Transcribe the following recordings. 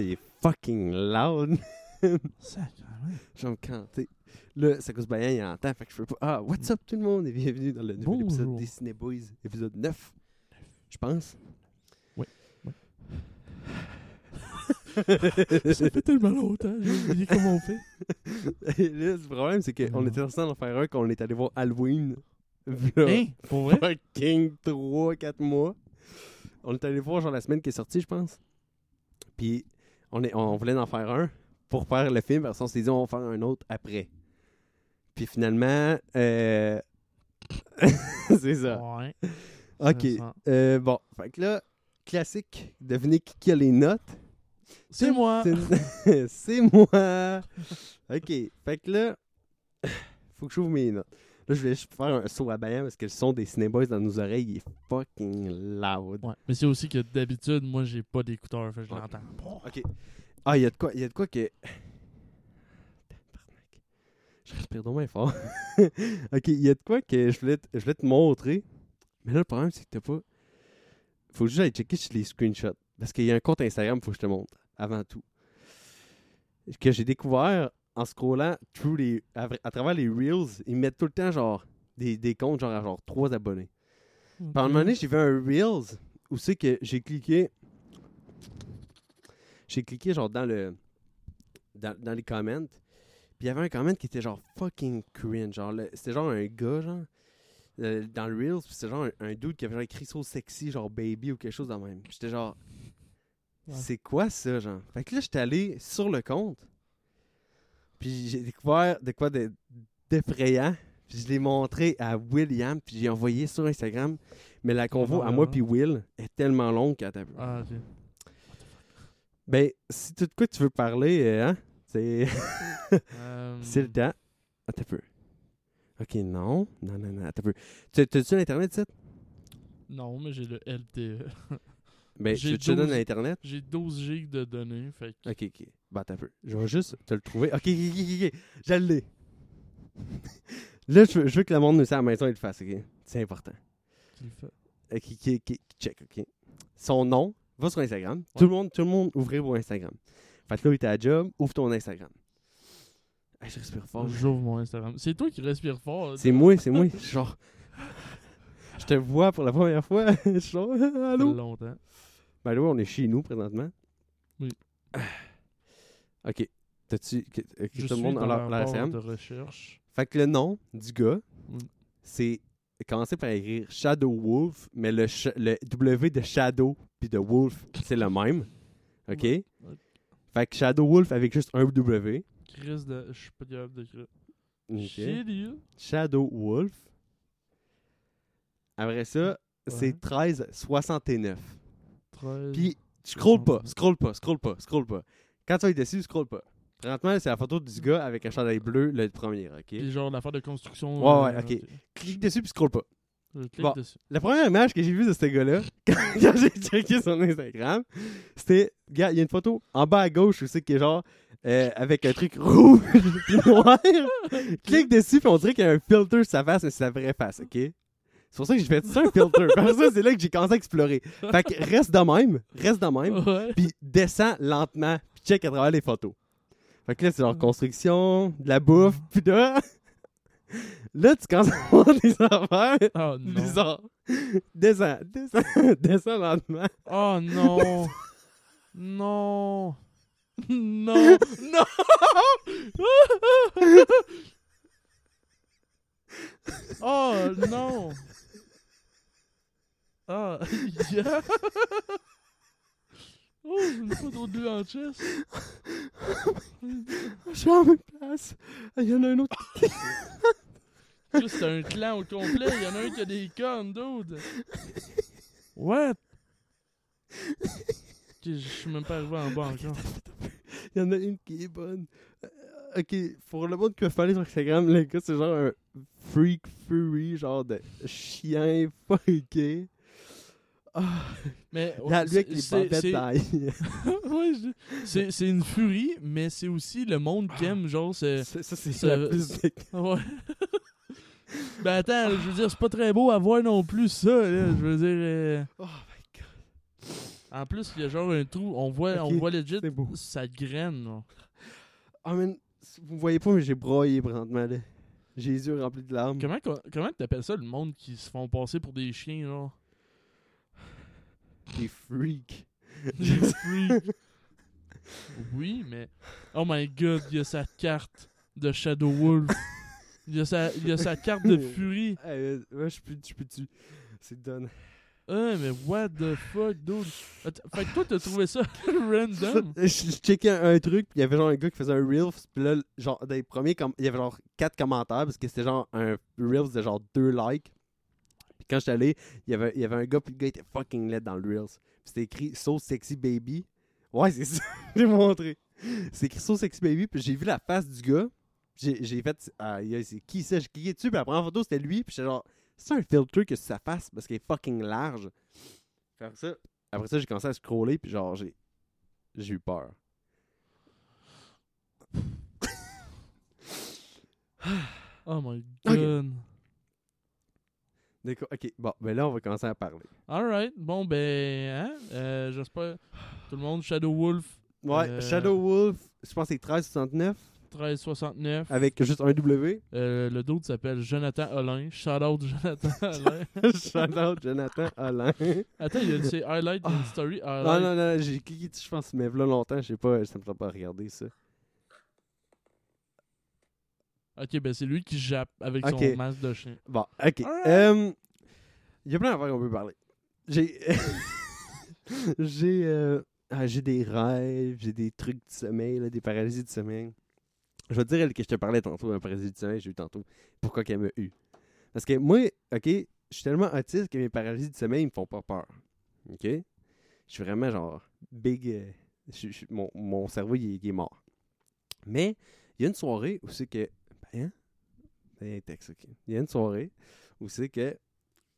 Il est fucking loud. Sacrément. Je vais me canter. Là, ça cause bien, il entend, fait que je peux pas. Ah, what's up tout le monde et bienvenue dans le nouvel épisode Bonjour. des Ciné Boys, épisode 9. Je pense. Oui, Ça fait tellement longtemps, j'ai oublié comment on fait. Et là, le problème, c'est qu'on était en faire un quand on est allé voir Halloween. Là, Hein? Pour vrai? fucking 3-4 mois. On est allé voir genre la semaine qui est sortie, je pense. Puis on, est, on voulait en faire un pour faire le film, parce qu'on s'est dit on va faire un autre après. Puis finalement, euh... c'est ça. Ouais. Ok. ça. Euh, bon, fait que là, classique, devinez qui, a les notes. C'est moi. C'est- C'est moi. Ok, fait que là, faut que j'ouvre mes notes. Là, je vais juste faire un saut à bain parce que le son des Cinéboys dans nos oreilles il est fucking loud. Ouais. Mais c'est aussi que d'habitude, moi, j'ai pas d'écouteurs, fait que je Ouais. l'entends. Ok. Ah, il y a de quoi, il y a de quoi que. Je respire donc bien fort. ok, il y a de quoi que je voulais, te- je voulais te montrer. Mais là, le problème, c'est que t'as pas. Faut juste aller checker sur les screenshots. Parce qu'il y a un compte Instagram, faut que je te montre. Avant tout. Que j'ai découvert en scrollant through les, à, à travers les Reels. Ils mettent tout le temps, genre, des, des comptes, genre, à genre 3 abonnés. Par un moment donné, j'ai vu un Reels où c'est que j'ai cliqué. J'ai cliqué genre dans le. Dans, dans les comments. Puis il y avait un comment qui était genre fucking cringe. Genre, le- c'était genre un gars, genre. euh, dans le Reels, puis c'était genre un, un dude qui avait genre écrit so sexy, genre baby ou quelque chose de même. Puis J'étais genre. Ouais. C'est quoi ça, genre? Fait que là, j'étais allé sur le compte. Puis j'ai découvert de quoi de- d'effrayant. Puis je l'ai montré à William, puis j'ai envoyé sur Instagram. Mais la convo Ah, à moi ouais. puis Will est tellement longue qu'à ta Ah, ok. Ben, si tout de quoi tu veux parler, euh, hein, c'est Euh, c'est le temps. Attends un peu. Ok, non. Non, non, non, attends un peu. Tu- T'as-tu l'Internet, ça? Non, mais j'ai le LTE. Ben, J'ai tu te donnes 12. l'Internet? J'ai 12 gigs de données, fait que... Ok, ok. Ben, attends un peu. Je vais juste te le trouver. Ok, ok, ok, ok. Je l'ai. Là, je veux, je veux que le monde nous à la maison et le fasse, ok? C'est important. tu le fais. Ok, ok, ok, check, ok. Son nom, va sur Instagram. Ouais. Tout le monde, tout le monde ouvrez vos Instagram. Fait que là, il était à job, ouvre ton Instagram. Hey, je respire fort. J'ouvre mon Instagram. C'est toi qui respires fort. C'est moi, c'est moi. Genre, je te vois pour la première fois. Je suis genre, Ça fait allô? longtemps. Là, on est chez nous présentement. Oui. Ok. T'as-tu. que- que Je tout le monde dans la Instagram? de recherche. Fait que le nom du gars, c'est. Commencer par écrire Shadow Wolf, mais le, le W de Shadow puis de Wolf, c'est le même. Ok? Ouais. Fait que Shadow Wolf avec juste un W. Chris de... Je suis pas capable d'écrire. Shadow Wolf. Après ça, c'est Ouais. 1369. 13. Puis, scroll pas, 69. scroll pas, scroll pas, scroll pas. Quand tu vas être dessus, scroll pas. Présentement, c'est la photo du gars avec un chandail bleu, le premier, ok? Puis genre l'affaire de construction. Ouais, ouais, euh, ok. Clique dessus puis scroll pas. Je clique Bon. dessus. La première image que j'ai vue de ce gars-là, quand, j'ai checké son Instagram, c'était, regarde, il y a une photo en bas à gauche, sais qui est genre, euh, avec un truc rouge noir. Clique dessus puis on dirait qu'il y a un filter sur sa face, mais c'est sa vraie face, ok? C'est pour ça que j'ai fait ça un filter. Parce que c'est là que j'ai commencé à explorer. Fait que reste de même, reste de même. Ouais. puis descends lentement, puis check à travers les photos. Fait que là, c'est genre construction, de la bouffe, puis là, là, tu commences à voir des affaires Oh non. bizarres. Descends, descends, descends lentement. Oh non. non. Non. Non. Oh non. Ah. yeah. Oh, une photo de lui en chest. Je suis en même place. Il y en a un autre. C'est un clan au complet. Il y en a un qui a des cornes, dude. What? Je suis même pas arrivé en bas encore. Il y en a une qui est bonne. Ok, pour le monde qui va faire sur Instagram, le gars, c'est genre un freak furry, genre de chien fucké. Ah, Mais là, lui avec les c'est- c'est-. Ouais, une furie, mais c'est aussi le monde qui aime, genre, c'est... Ça, c'est ça- la plus. Ouais. ben attends, je veux dire, c'est pas très beau à voir non plus, ça, là. Je veux dire... euh, Oh my god. En plus, il y a genre un trou, on voit, Ok, on voit legit beau. sa graine. là. Ah, man, vous voyez pas, mais j'ai broyé présentement, là. J'ai les yeux remplis de larmes. Comment, comment t'appelles ça le monde qui se font passer pour des chiens, là? Des freaks. Des freaks. Oui, mais. Oh my god, il y a sa carte de Shadow Wolf. Il y a sa, il y a sa carte de Fury. Hey, ouais, je peux, je peux. C'est done. Ah, mais what the fuck, dude? Fait que toi, t'as trouvé ça random? je, je checkais un, truc, puis il y avait genre un gars qui faisait un Reels, puis là, genre, les premiers, il y avait genre 4 commentaires, parce que c'était genre un Reels de genre 2 likes. Puis quand j'étais allé, il y avait, y avait un gars, puis le gars était fucking laid dans le Reels. Puis c'était écrit So Sexy Baby. Ouais, c'est ça, j'ai montré. C'est écrit So Sexy Baby, puis j'ai vu la face du gars. J'ai fait, yeah, c'est qui ça? Cliqué dessus, puis la première photo, c'était lui, puis j'étais genre, c'est un filtre que sa face, parce qu'il est fucking large. Faire ça. Après ça, j'ai commencé à scroller, puis genre, j'ai j'ai eu peur. Oh my god. D'accord. Ok, bon, ben là, on va commencer à parler. Alright, bon ben, hein? Euh, J'espère. Tout le monde, Shadow Wolf Ouais, Euh, Shadow Wolf, je pense que c'est 1369, 1369. avec juste un W. Euh, le d'autre s'appelle Jonathan Olin. Shout out Jonathan Olin. Shout out Jonathan Alain. Attends, il y a c'est Highlight in Story. Non, Highlight. non, non, j'ai cliqué dessus, je pense, mais là longtemps, je sais pas, ça me fait pas regarder ça. Ok, ben c'est lui qui jappe avec son masque de chien. Bon, ok. Euh, Il y a plein d'affaires qu'on peut parler. J'ai. j'ai. euh, ah, j'ai des rêves, j'ai des trucs du sommeil, là, des paralysies du sommeil. Je vais te dire elle que je te parlais tantôt, un paralysie du sommeil, j'ai eu tantôt. Pourquoi qu'elle m'a eu. Parce que moi, ok, je suis tellement autiste que mes paralysies du sommeil ils me font pas peur. Ok? Je suis vraiment genre big. euh, mon, mon cerveau il est, mort. Mais il y a une soirée où c'est que. Ben, hein? Ben, texte, ok. Il y a une soirée où c'est que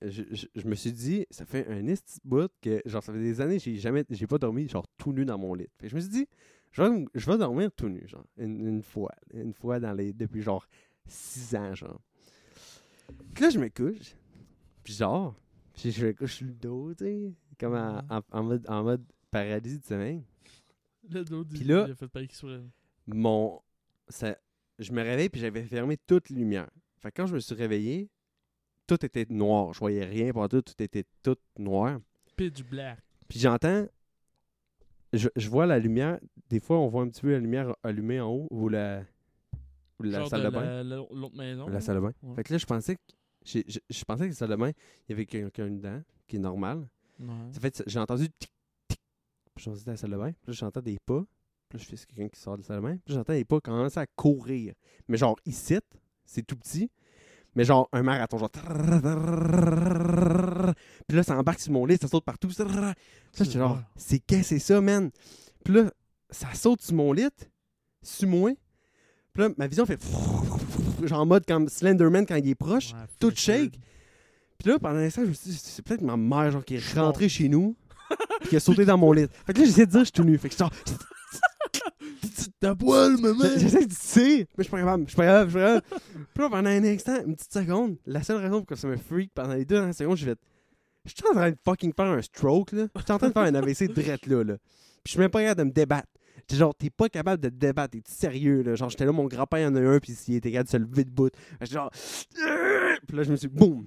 je, je- me suis dit, ça fait un esti bout que, genre, ça fait des années, j'ai jamais, j'ai pas dormi, genre, tout nu dans mon lit. Fait je me suis dit, je vais, je vais dormir tout nu, genre, une, une fois, une fois dans les, depuis, genre, six ans, genre. Puis là, je me couche, puis genre, puis je me couche le dos, tu sais, comme en, en- en mode, en mode paralysie de sommeil. Le d'autre, Puis il, là- il a fait. Mon, ça, je me réveille, puis j'avais fermé toute lumière. Fait que quand je me suis réveillé, tout était noir. Je voyais rien partout, tout était tout noir. Pitch black. Puis j'entends, je, je vois la lumière. Des fois, on voit un petit peu la lumière allumée en haut ou la, ou la salle de, bain. la- la- L'autre maison. La salle de bain. Ouais. Fait que là, je pensais que, je, je pensais que la salle de bain, il y avait quelqu'un dedans, qui est normal. Ouais. Ça fait, j'ai entendu tic, tic. Puis je me suis dit à la salle de bain. Puis là, j'entends des pas. Puis là, je fais quelqu'un qui sort de la salle de bain. Puis j'entends des pas commencer à courir. Mais genre, ici, c'est tout petit. Mais genre, un marathon, genre. Puis là, ça embarque sur mon lit, ça saute partout. Ça, j'étais genre, c'est qu'est-ce que c'est ça, man? Puis là, ça saute sur mon lit, sur moi. Puis là, ma vision fait. Genre en mode comme Slenderman quand il est proche. Tout shake. Puis là, pendant l'instant, je me suis dit, c'est peut-être ma mère genre, qui est rentrée chez nous, puis qui a sauté dans mon lit. Fait que là, j'essaie de dire, je suis tout nu. Fait que je sors. Ta poêle, maman! J'essaie de dire, mais je suis pas capable, je suis pas capable, je suis pas capable. Puis là, pendant un instant, une petite seconde, la seule raison pour que ça me freak pendant les deux dernières secondes, j'ai fait, je suis en train de fucking faire un stroke, là. Je suis en train de faire un AVC direct là, là. Puis je suis même pas capable de me débattre. J'étais genre, t'es pas capable de te débattre, t'es sérieux, là. Genre, j'étais là, mon grand-père en a un, puis il était capable de se lever de bout. J'étais genre, puis là, je me suis, boum,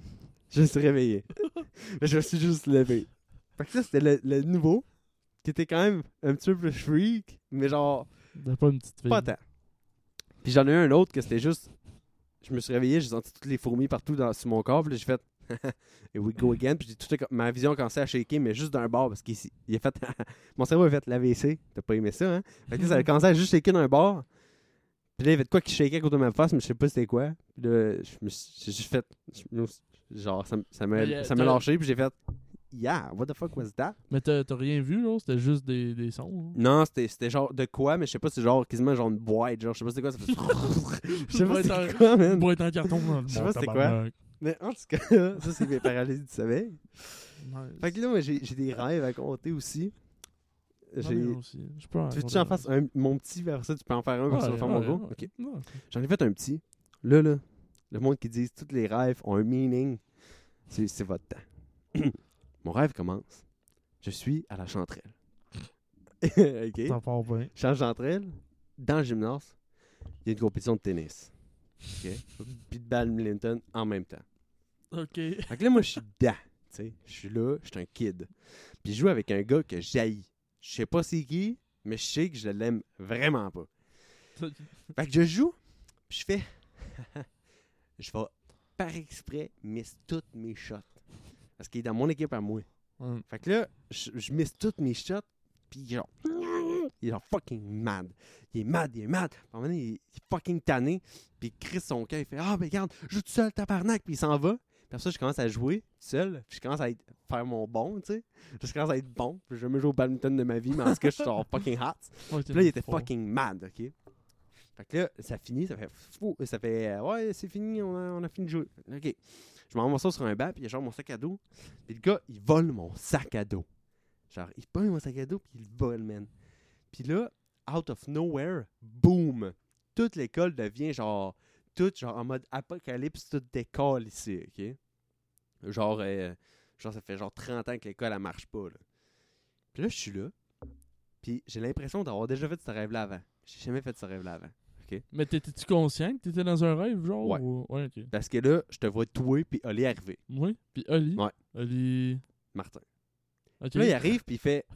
je me suis réveillé. Je me suis juste levé. Fait que ça, c'était le, le nouveau, qui était quand même un petit peu plus freak, mais genre, T'as pas une petite fille. pas tant. Puis j'en ai eu un autre que c'était juste. Je me suis réveillé, j'ai senti toutes les fourmis partout dans, sur mon corps. Puis là, j'ai fait. Et we go again. Puis j'ai tout, ma vision a commencé à shaker, mais juste d'un bord. Parce qu'il il a fait. mon cerveau a fait l'AVC. T'as pas aimé ça, hein? Fait que là, ça a commencé à juste shaker d'un bord. Puis là, il y avait de quoi qui shakait à côté de ma face, mais je sais pas c'était quoi. Puis là, je me suis j'ai juste fait. genre, ça, m'a euh, ça m'a t'as- lâché. Puis j'ai fait. Yeah, what the fuck was that? Mais t'as rien vu, là? C'était juste des, des sons. hein? Non, c'était genre de quoi, mais je sais pas, c'est genre quasiment genre une boîte. Genre, je sais pas c'était quoi, ça fait. Je sais pas en- quoi, man. Une boîte en carton. Je sais pas c'est quoi. Mais en tout cas, ça, c'est mes paralysies du sommeil. Nice. Fait que là, moi, j'ai j'ai des rêves à compter aussi. J'en J'ai- ai un aussi. Je peux en Tu veux que raconter j'en un. fasse un, mon petit, vers ça, tu peux en faire un, vers ça, Ouais, faire mon ouais, gros? ouais. Ok. Non. J'en ai fait un petit. Là, là, le monde qui dit tous les rêves ont un meaning, c'est c'est votre temps. mon rêve commence. Je suis à la chanterelle. OK? T'en parles bien. Je suis à la chanterelle, dans le gymnase, il y a une compétition de tennis. OK? Puis de badminton en même temps. Ok. Fait que là, moi, je suis dedans. tu sais. Je suis là, je suis un kid. Puis je joue avec un gars que j'haïs. Je sais pas c'est qui, mais je sais que je l'aime vraiment pas. Fait que je joue, puis je fais. je vais par exprès miss toutes mes shots. Parce qu'il est dans mon équipe à moi. Hum. Fait que là, je, je miss toutes mes shots, puis genre. Il est genre fucking mad. Il est mad, il est mad. À un moment donné, il est fucking tanné. Puis il crie son cœur, il fait Ah, mais regarde, joue tout seul, tabarnak. Puis il s'en va. Puis après ça, je commence à jouer tout seul. Puis je commence à être- faire mon bon, tu sais. Je commence à être bon. Puis j'ai jamais joué au badminton de ma vie, mais en tout cas, je suis genre fucking hot. Puis là, il était fucking mad, ok? Fait que là, ça finit, ça fait fou, ça fait euh, ouais, c'est fini, on a, on a fini de jouer. Ok. Je m'envoie ça sur un banc, puis il y a genre mon sac à dos. Puis le gars, il vole mon sac à dos. Genre, il pogne mon sac à dos, puis il le vole, man. Puis là, out of nowhere, boom! Toute l'école devient genre, toute genre en mode apocalypse, toute décolle ici, ok? Genre, euh, genre, ça fait genre 30 ans que l'école, elle marche pas, là. Puis là, je suis là, puis j'ai l'impression d'avoir déjà fait ce rêve-là avant. J'ai jamais fait ce rêve-là avant. Mais t'étais-tu conscient que t'étais dans un rêve, genre Ouais. ou- Ouais. Parce que là, je te vois touer, puis Oli arriver. Oui. Puis Oli. Ouais. Oli. Martin. Là, il arrive, puis il fait.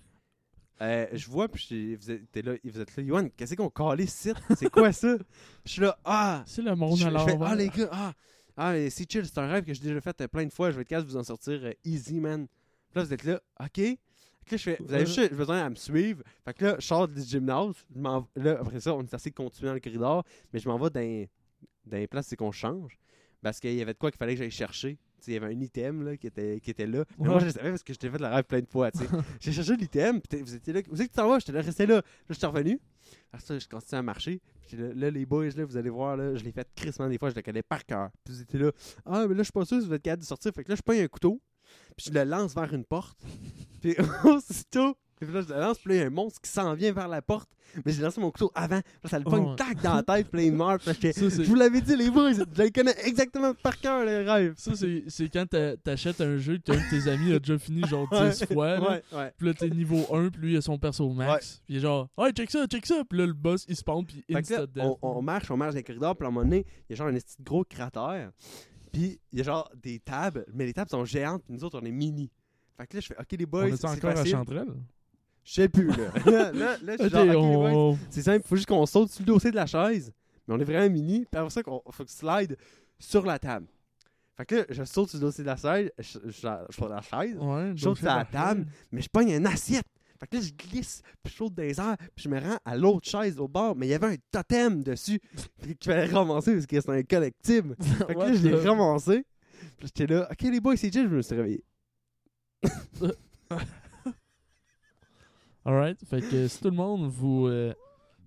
euh, je vois, puis vous êtes t'es là, vous êtes là, Yoann, qu'est-ce qu'on calait ici? C'est quoi ça? je suis là, ah! C'est le monde à fais, l'envers. ah, les gars, ah! Ah, mais c'est chill, c'est un rêve que j'ai déjà fait plein de fois, je vais être capable de vous en sortir euh, easy, man. Puis là, vous êtes là, ok? Fait que là, je fais, vous avez juste besoin à me suivre. Fait que là, je sors du gymnase. je là, après ça, on est assez de continuer dans le corridor, mais je m'en vais dans, dans les places, c'est qu'on change. Parce qu'il y avait de quoi qu'il fallait que j'aille chercher. Il y avait un item là, qui, était, qui était là. Mais moi, je le savais parce que je t'ai fait le rêve plein de fois. J'ai cherché l'item, vous étiez là. Vous êtes que tu t'en vas? J'étais là, resté là. Là, je suis revenu. Après ça, je continue à marcher. Puis là, là, les boys, là, vous allez voir, là, je l'ai fait crissement des fois, je le connais par cœur. Puis vous étiez là, ah, mais là, je suis pas sûr si vous êtes capable de sortir. Fait que là, je prends un couteau, puis je le lance vers une porte. Puis aussitôt, puis là, je lance, puis là, il y a un monstre qui s'en vient vers la porte. Mais j'ai lancé mon couteau avant. Puis ça le Oh, pogne ouais. tac dans la tête, puis là, il meurt. Ça, c'est- je vous l'avais dit, les boys, je les connais exactement par cœur, les rêves. Ça, c'est quand t'a- t'achètes un jeu que t'as un de tes amis a déjà fini genre 10 Ouais, fois. là. Ouais, ouais. Puis là, t'es niveau 1, puis lui, il a son perso max. Puis il est genre, ouais, check ça, check ça. Puis là, le boss, il spawn, puis que insta death. on, on marche, on marche dans les corridors, puis à un moment donné, il y a genre un petit gros cratère. Puis il y a genre des tables, mais les tables sont géantes, puis nous autres, on est mini. Fait que là, je fais, OK, les On boys, est c'est encore à facile. Chanterelle? Je sais plus, là. là, là, là, je suis Ok, genre, OK, les boys, on... c'est simple, faut juste qu'on saute sur le dossier de la chaise, mais on est vraiment mini, puis après ça, qu'on faut que slide sur la table. Fait que là, je saute sur le dossier de la chaise, je, je, je, je prends la chaise, Ouais, Je saute sur la table. mais je pogne une assiette. Fait que là, je glisse, puis je saute dans les airs, puis je me rends à l'autre chaise au bord, mais il y avait un totem dessus qu'il fallait ramasser parce que c'est un collectible. Fait que là, je l'ai ramassé. Puis j'étais là, ok, les boys, c'est chill, je me suis réveillé. Alright, fait que si tout le monde, vous, euh,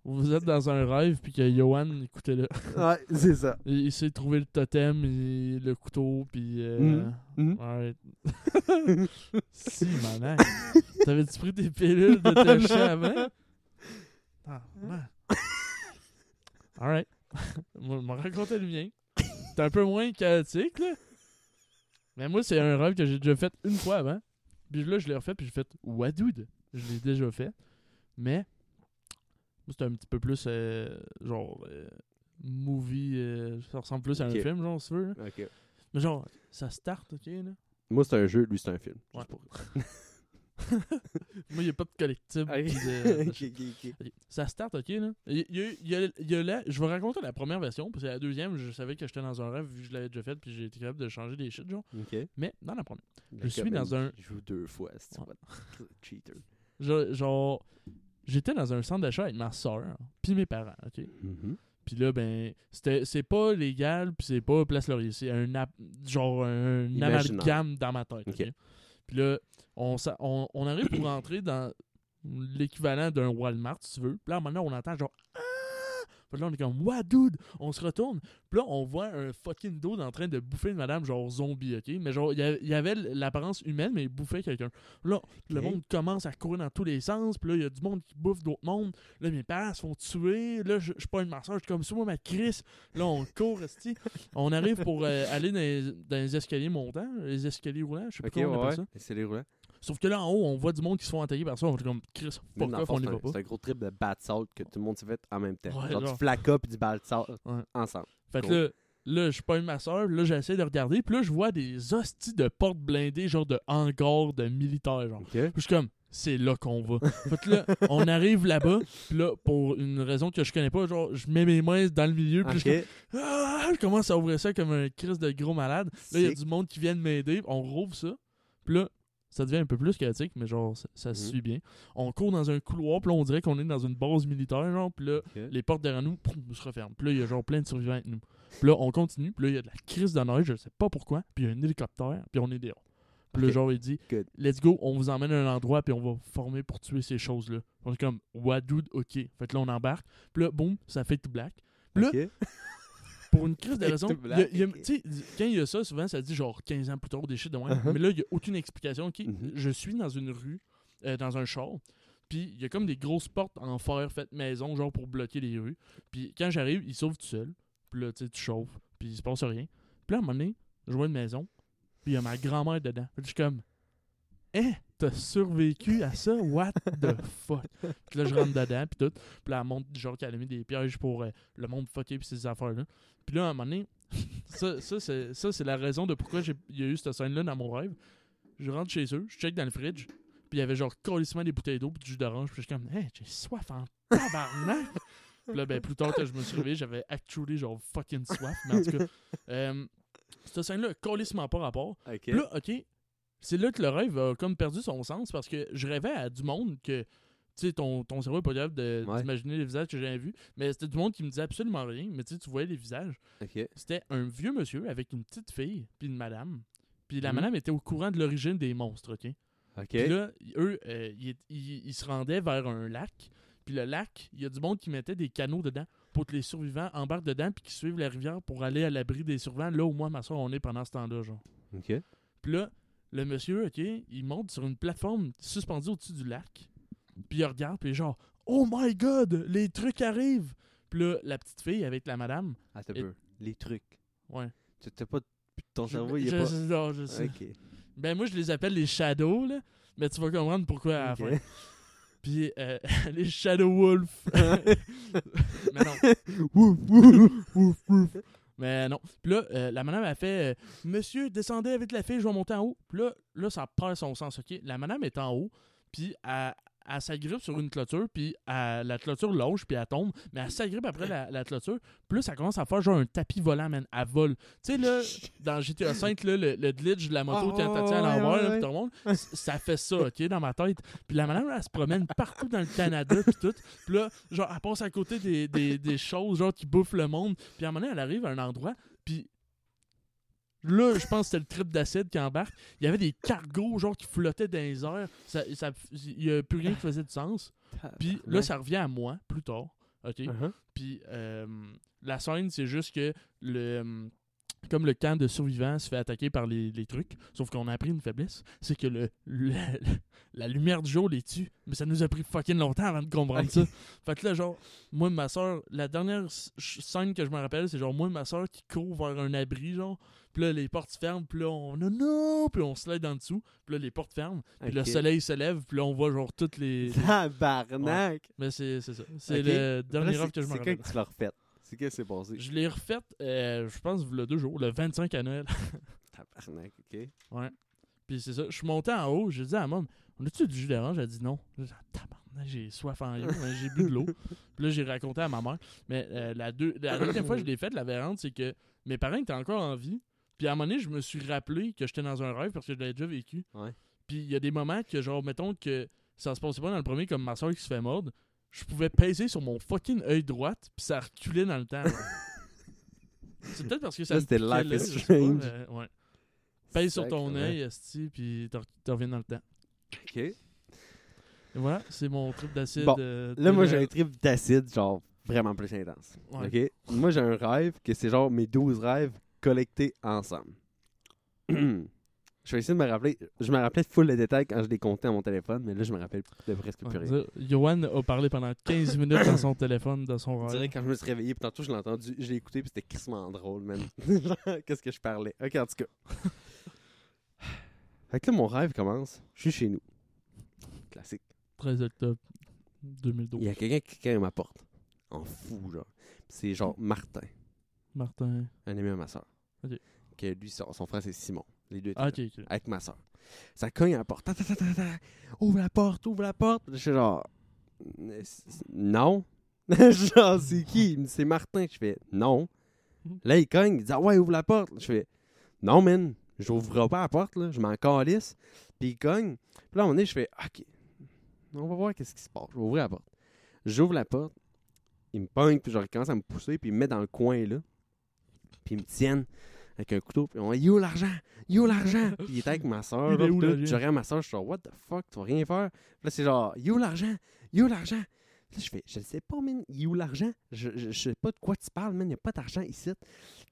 vous êtes dans un rêve, puis que Johan, écoutez-le, Ouais, c'est ça. il il sait trouver le totem, et le couteau, puis... Euh, Mhm. Mhm. Alright. si, maman. T'avais-tu pris tes pilules de te Non. chier avant? Ah, man. Alright. M'a raconté le mien. C'est un peu moins chaotique, là. Mais moi, c'est un rêve que j'ai déjà fait une fois avant. Puis là, je l'ai refait, puis j'ai fait Wadoud. Je l'ai déjà fait. Mais, c'est un petit peu plus, euh, genre, euh, movie. euh, ça ressemble plus à un film, genre, si tu veux. là. Mais genre, ça start, ok, là. Moi, c'est un jeu, lui, c'est un film. Ouais. Pour- Moi, il n'y a pas de collectif. De- Ça start, ok, là. Il y a, il y a- il y a la- je vais raconter la première version, parce que la deuxième, je savais que j'étais dans un rêve, vu que je l'avais déjà fait, puis j'ai été capable de changer des shit, genre. Mais dans la première, Le suis gars, dans un- Il joue deux fois, Ouais. cheater. je- genre, j'étais dans un centre d'achat avec ma soeur, puis mes parents, ok. Mhm. Puis là, ben, c'était, c'est pas légal, puis c'est pas Place Laurier. C'est un, genre un amalgame dans ma tête. Ok. ok? Puis là, on, on, arrive pour rentrer dans l'équivalent d'un Walmart, si tu veux. Puis là, maintenant, on entend genre. Puis là, on est comme, what, dude? On se retourne. Puis là, on voit un fucking dude en train de bouffer une madame, genre zombie, ok? Mais genre, il y avait l'apparence humaine, mais il bouffait quelqu'un. Là, le monde commence à courir dans tous les sens. Puis là, il y a du monde qui bouffe d'autres mondes. Là, mes parents se font tuer. Là, je suis pas une massage. Je suis comme, moi, ma crise. Là, on court. On arrive pour euh, aller dans les, dans les escaliers montants, les escaliers roulants. Je sais Ok, plus comment on ouais, appelle ouais. ça. Les roulants. Sauf que là, en haut, on voit du monde qui se font attaquer par ça. On fait comme Chris, on y c'est un- va pas. C'est un gros trip de bad salt que tout le monde s'est fait en même temps. Ouais, genre, genre. du flacas puis du bad salt Ouais. ensemble. Fait que Cool. là, là, je pogne ma soeur, là, j'essaie de regarder, puis là, je vois des hosties de portes blindées, genre de hangars de militaires, genre. Puis je suis comme, c'est là qu'on va. fait que là, on arrive là-bas, puis là, pour une raison que je connais pas, genre, je mets mes mains dans le milieu, puis je ah, je commence à ouvrir ça comme un crise de gros malade. Là, il y a du monde qui vient de m'aider, on rouvre ça, puis là, ça devient un peu plus chaotique, mais genre, ça, ça se Mhm. suit bien. On court dans un couloir, puis là, on dirait qu'on est dans une base militaire, genre, puis là, les portes derrière nous poum, se referment. Puis là, il y a genre plein de survivants avec nous. Puis là, on continue, puis là, il y a de la crise de neige, je sais pas pourquoi, puis il y a un hélicoptère, puis on est dehors. Puis Ok. genre, il dit, Good. let's go, on vous emmène à un endroit, puis on va former pour tuer ces choses-là. On est comme, what dude, ok. Fait que là, on embarque, puis là, boum, ça fait tout black. Puis là. pour une crise de raison, tu quand il y a ça, souvent, ça dit genre 15 ans plus tard, des shit de moins. Uh-huh. Mais là, il n'y a aucune explication. Mhm. Je suis dans une rue, euh, dans un char, puis il y a comme des grosses portes en fer faites maison, genre pour bloquer les rues. Puis quand j'arrive, il s'ouvre tout seul. Puis là, tu sais, tu chauffes, puis il se passe rien. Puis là, à un moment donné, je vois une maison, puis il y a ma grand-mère dedans. Je suis comme, hein, t'as survécu à ça? What the fuck? Puis là, je rentre dedans, puis tout. Puis là, elle montre genre qu'elle a mis des pièges pour euh, le monde fucké, puis ces affaires-là. Puis là, à un moment donné, ça, ça, c'est, la raison de pourquoi il y a eu cette scène-là dans mon rêve. Je rentre chez eux, je check dans le fridge, puis il y avait genre colissement des bouteilles d'eau puis du jus d'orange. Puis je suis comme, hey, j'ai soif en tabarnak! puis là, ben, plus tard que je me suis réveillé, j'avais actually genre fucking soif. Mais en tout cas, euh, cette scène-là, colissement pas rapport. Puis là, ok, c'est là que le rêve a comme perdu son sens parce que je rêvais à du monde que, tu sais, ton, ton cerveau est pas capable Ouais. d'imaginer les visages que j'avais vus, mais c'était du monde qui me disait absolument rien, mais tu sais, tu voyais les visages. C'était un vieux monsieur avec une petite fille, puis une madame. Puis la Mhm. madame était au courant de l'origine des monstres, ok? OK. Puis là, eux, euh, ils, ils- ils se rendaient vers un lac. Puis le lac, il y a du monde qui mettait des canaux dedans pour que les survivants embarquent dedans puis qui suivent la rivière pour aller à l'abri des survivants. Là où moi, ma soeur, on est pendant ce temps-là, genre. OK. Puis là, le monsieur, OK, il monte sur une plateforme suspendue au-dessus du lac. Puis il regarde, puis genre « Oh my God! Les trucs arrivent! » Puis là, la petite fille avec la madame... Un Et- peu. Les trucs. Ouais. Tu t'as pas... Ton cerveau, il je- est pas... je- non, je sais. Ben moi, je les appelle les shadows, là. Mais tu vas comprendre pourquoi à la fin. Puis euh, les Shadow Wolf. mais non. Wouf, wouf, wouf, wouf. Mais non. Puis là, euh, la madame a fait euh, Monsieur, descendez avec la fille, je vais monter en haut. Puis là, là, ça perd son sens, OK? La madame est en haut, puis elle, elle s'agrippe sur une clôture, puis elle- la clôture loge, puis elle tombe. Mais elle s'agrippe après la, la clôture. Là, ça commence à faire genre un tapis volant, man. Elle vole. Tu sais, là, dans GTA V, là, le, le glitch de la moto Ah, quand t'as à l'envers, tout le monde, ça fait ça, OK, dans ma tête. Puis la madame, elle se promène partout dans le Canada, puis tout. Puis là, genre, elle passe à côté des, des, des choses, genre, qui bouffent le monde. Puis à un moment donné, elle arrive à un endroit, puis là, je pense que c'était le trip d'acide qui embarque. Il y avait des cargos, genre, qui flottaient dans les airs. Ça, ça, il n'y a plus rien qui faisait du sens. Puis là, ça revient à moi, plus tard. OK? Uh-huh. Puis euh, la scène, c'est juste que le comme le camp de survivants se fait attaquer par les, les trucs, sauf qu'on a appris une faiblesse, c'est que le, le- la lumière du jour les tue. Mais ça nous a pris fucking longtemps avant de comprendre ça. Fait que là, genre, moi et ma soeur, la dernière scène que je me rappelle, c'est genre moi et ma soeur qui court vers un abri, genre. Puis là, les portes se ferment, puis là, on non, non, puis on slide en dessous, puis là, les portes ferment, puis le Ok. soleil se lève, puis là, on voit genre toutes les. Tabarnak! Mais c'est c'est ça. C'est Ok. le dernier rêve que je me C'est rappelle. quand que tu l'as refait? C'est qu'est-ce qui s'est passé? Je l'ai refaite, euh, je pense, le deux jours, le 25 à Noël. Tabarnak, OK. Puis c'est ça. Je suis monté en haut, j'ai dit à la mom, on a-tu du jus d'orange? Elle a dit non. J'ai dit, tabarnak, j'ai soif en yo, mais j'ai bu de l'eau. Puis là, j'ai raconté à ma mère. Mais euh, la, deux, la deuxième fois que je l'ai faite, la variante, c'est que mes parents étaient encore en vie. Puis à un moment donné, je me suis rappelé que j'étais dans un rêve parce que je l'avais déjà vécu. Ouais. Puis il y a des moments que, genre, mettons que ça se passait pas dans le premier, comme ma soeur qui se fait mordre, je pouvais peser sur mon fucking œil droite, puis ça reculait dans le temps. c'est peut-être parce que ça c'était Life is pas, Strange. mais ouais. Pèse sur ton œil, esti, puis t'en t'en reviens dans le temps. OK. Et voilà, c'est mon trip d'acide. Bon, euh, Là, moi, j'ai un trip d'acide, genre, vraiment plus intense. Ouais. OK? Moi, j'ai un rêve que c'est genre mes 12 rêves collectés ensemble. je vais essayer de me rappeler. Je me rappelais full les détails quand je les comptais à mon téléphone, mais là, je me rappelle de presque plus rien. Johan a parlé pendant 15 minutes dans son téléphone, dans son dirait quand je me suis réveillé, puis tantôt, je l'ai entendu, je l'ai écouté, puis c'était crissement drôle. Genre, Qu'est-ce que je parlais? OK, en tout cas. Fait que là, mon rêve commence. Je suis chez nous. Classique. 13 octobre 2012. Il y a quelqu'un qui crie à ma porte. En fou, genre. C'est genre Martin, Martin. un ami à ma soeur. Ok. Que lui, son, son frère, c'est Simon. Les deux étaient Ah, là, avec ma soeur. Ça cogne à la porte. Ta, ta, ta, ta, ta. Ouvre la porte, ouvre la porte. Je suis genre. Euh, Non. genre, c'est qui? Il C'est Martin. Je fais Non. Là, il cogne. Il dit Ah ouais, ouvre la porte. Je fais Non, man. J'ouvrirai pas la porte, là. Je m'en calisse. Puis il cogne. Puis là, à un moment donné, je fais Ok. On va voir qu'est-ce qui se passe. Je vais ouvrir la porte. J'ouvre la porte. Il me pogne, puis genre, il commence à me pousser, puis il me met dans le coin, là. Puis ils me tiennent avec un couteau, puis on dit Yo l'argent Yo l'argent Puis il était avec ma soeur, là. tout. Je regarde ma soeur, je suis genre What the fuck, tu vas rien faire? Puis là, c'est genre Yo l'argent Yo l'argent Là, je fais, je ne sais pas, man, il est où l'argent? Je, je, je sais pas de quoi tu parles, man, il n'y a pas d'argent ici.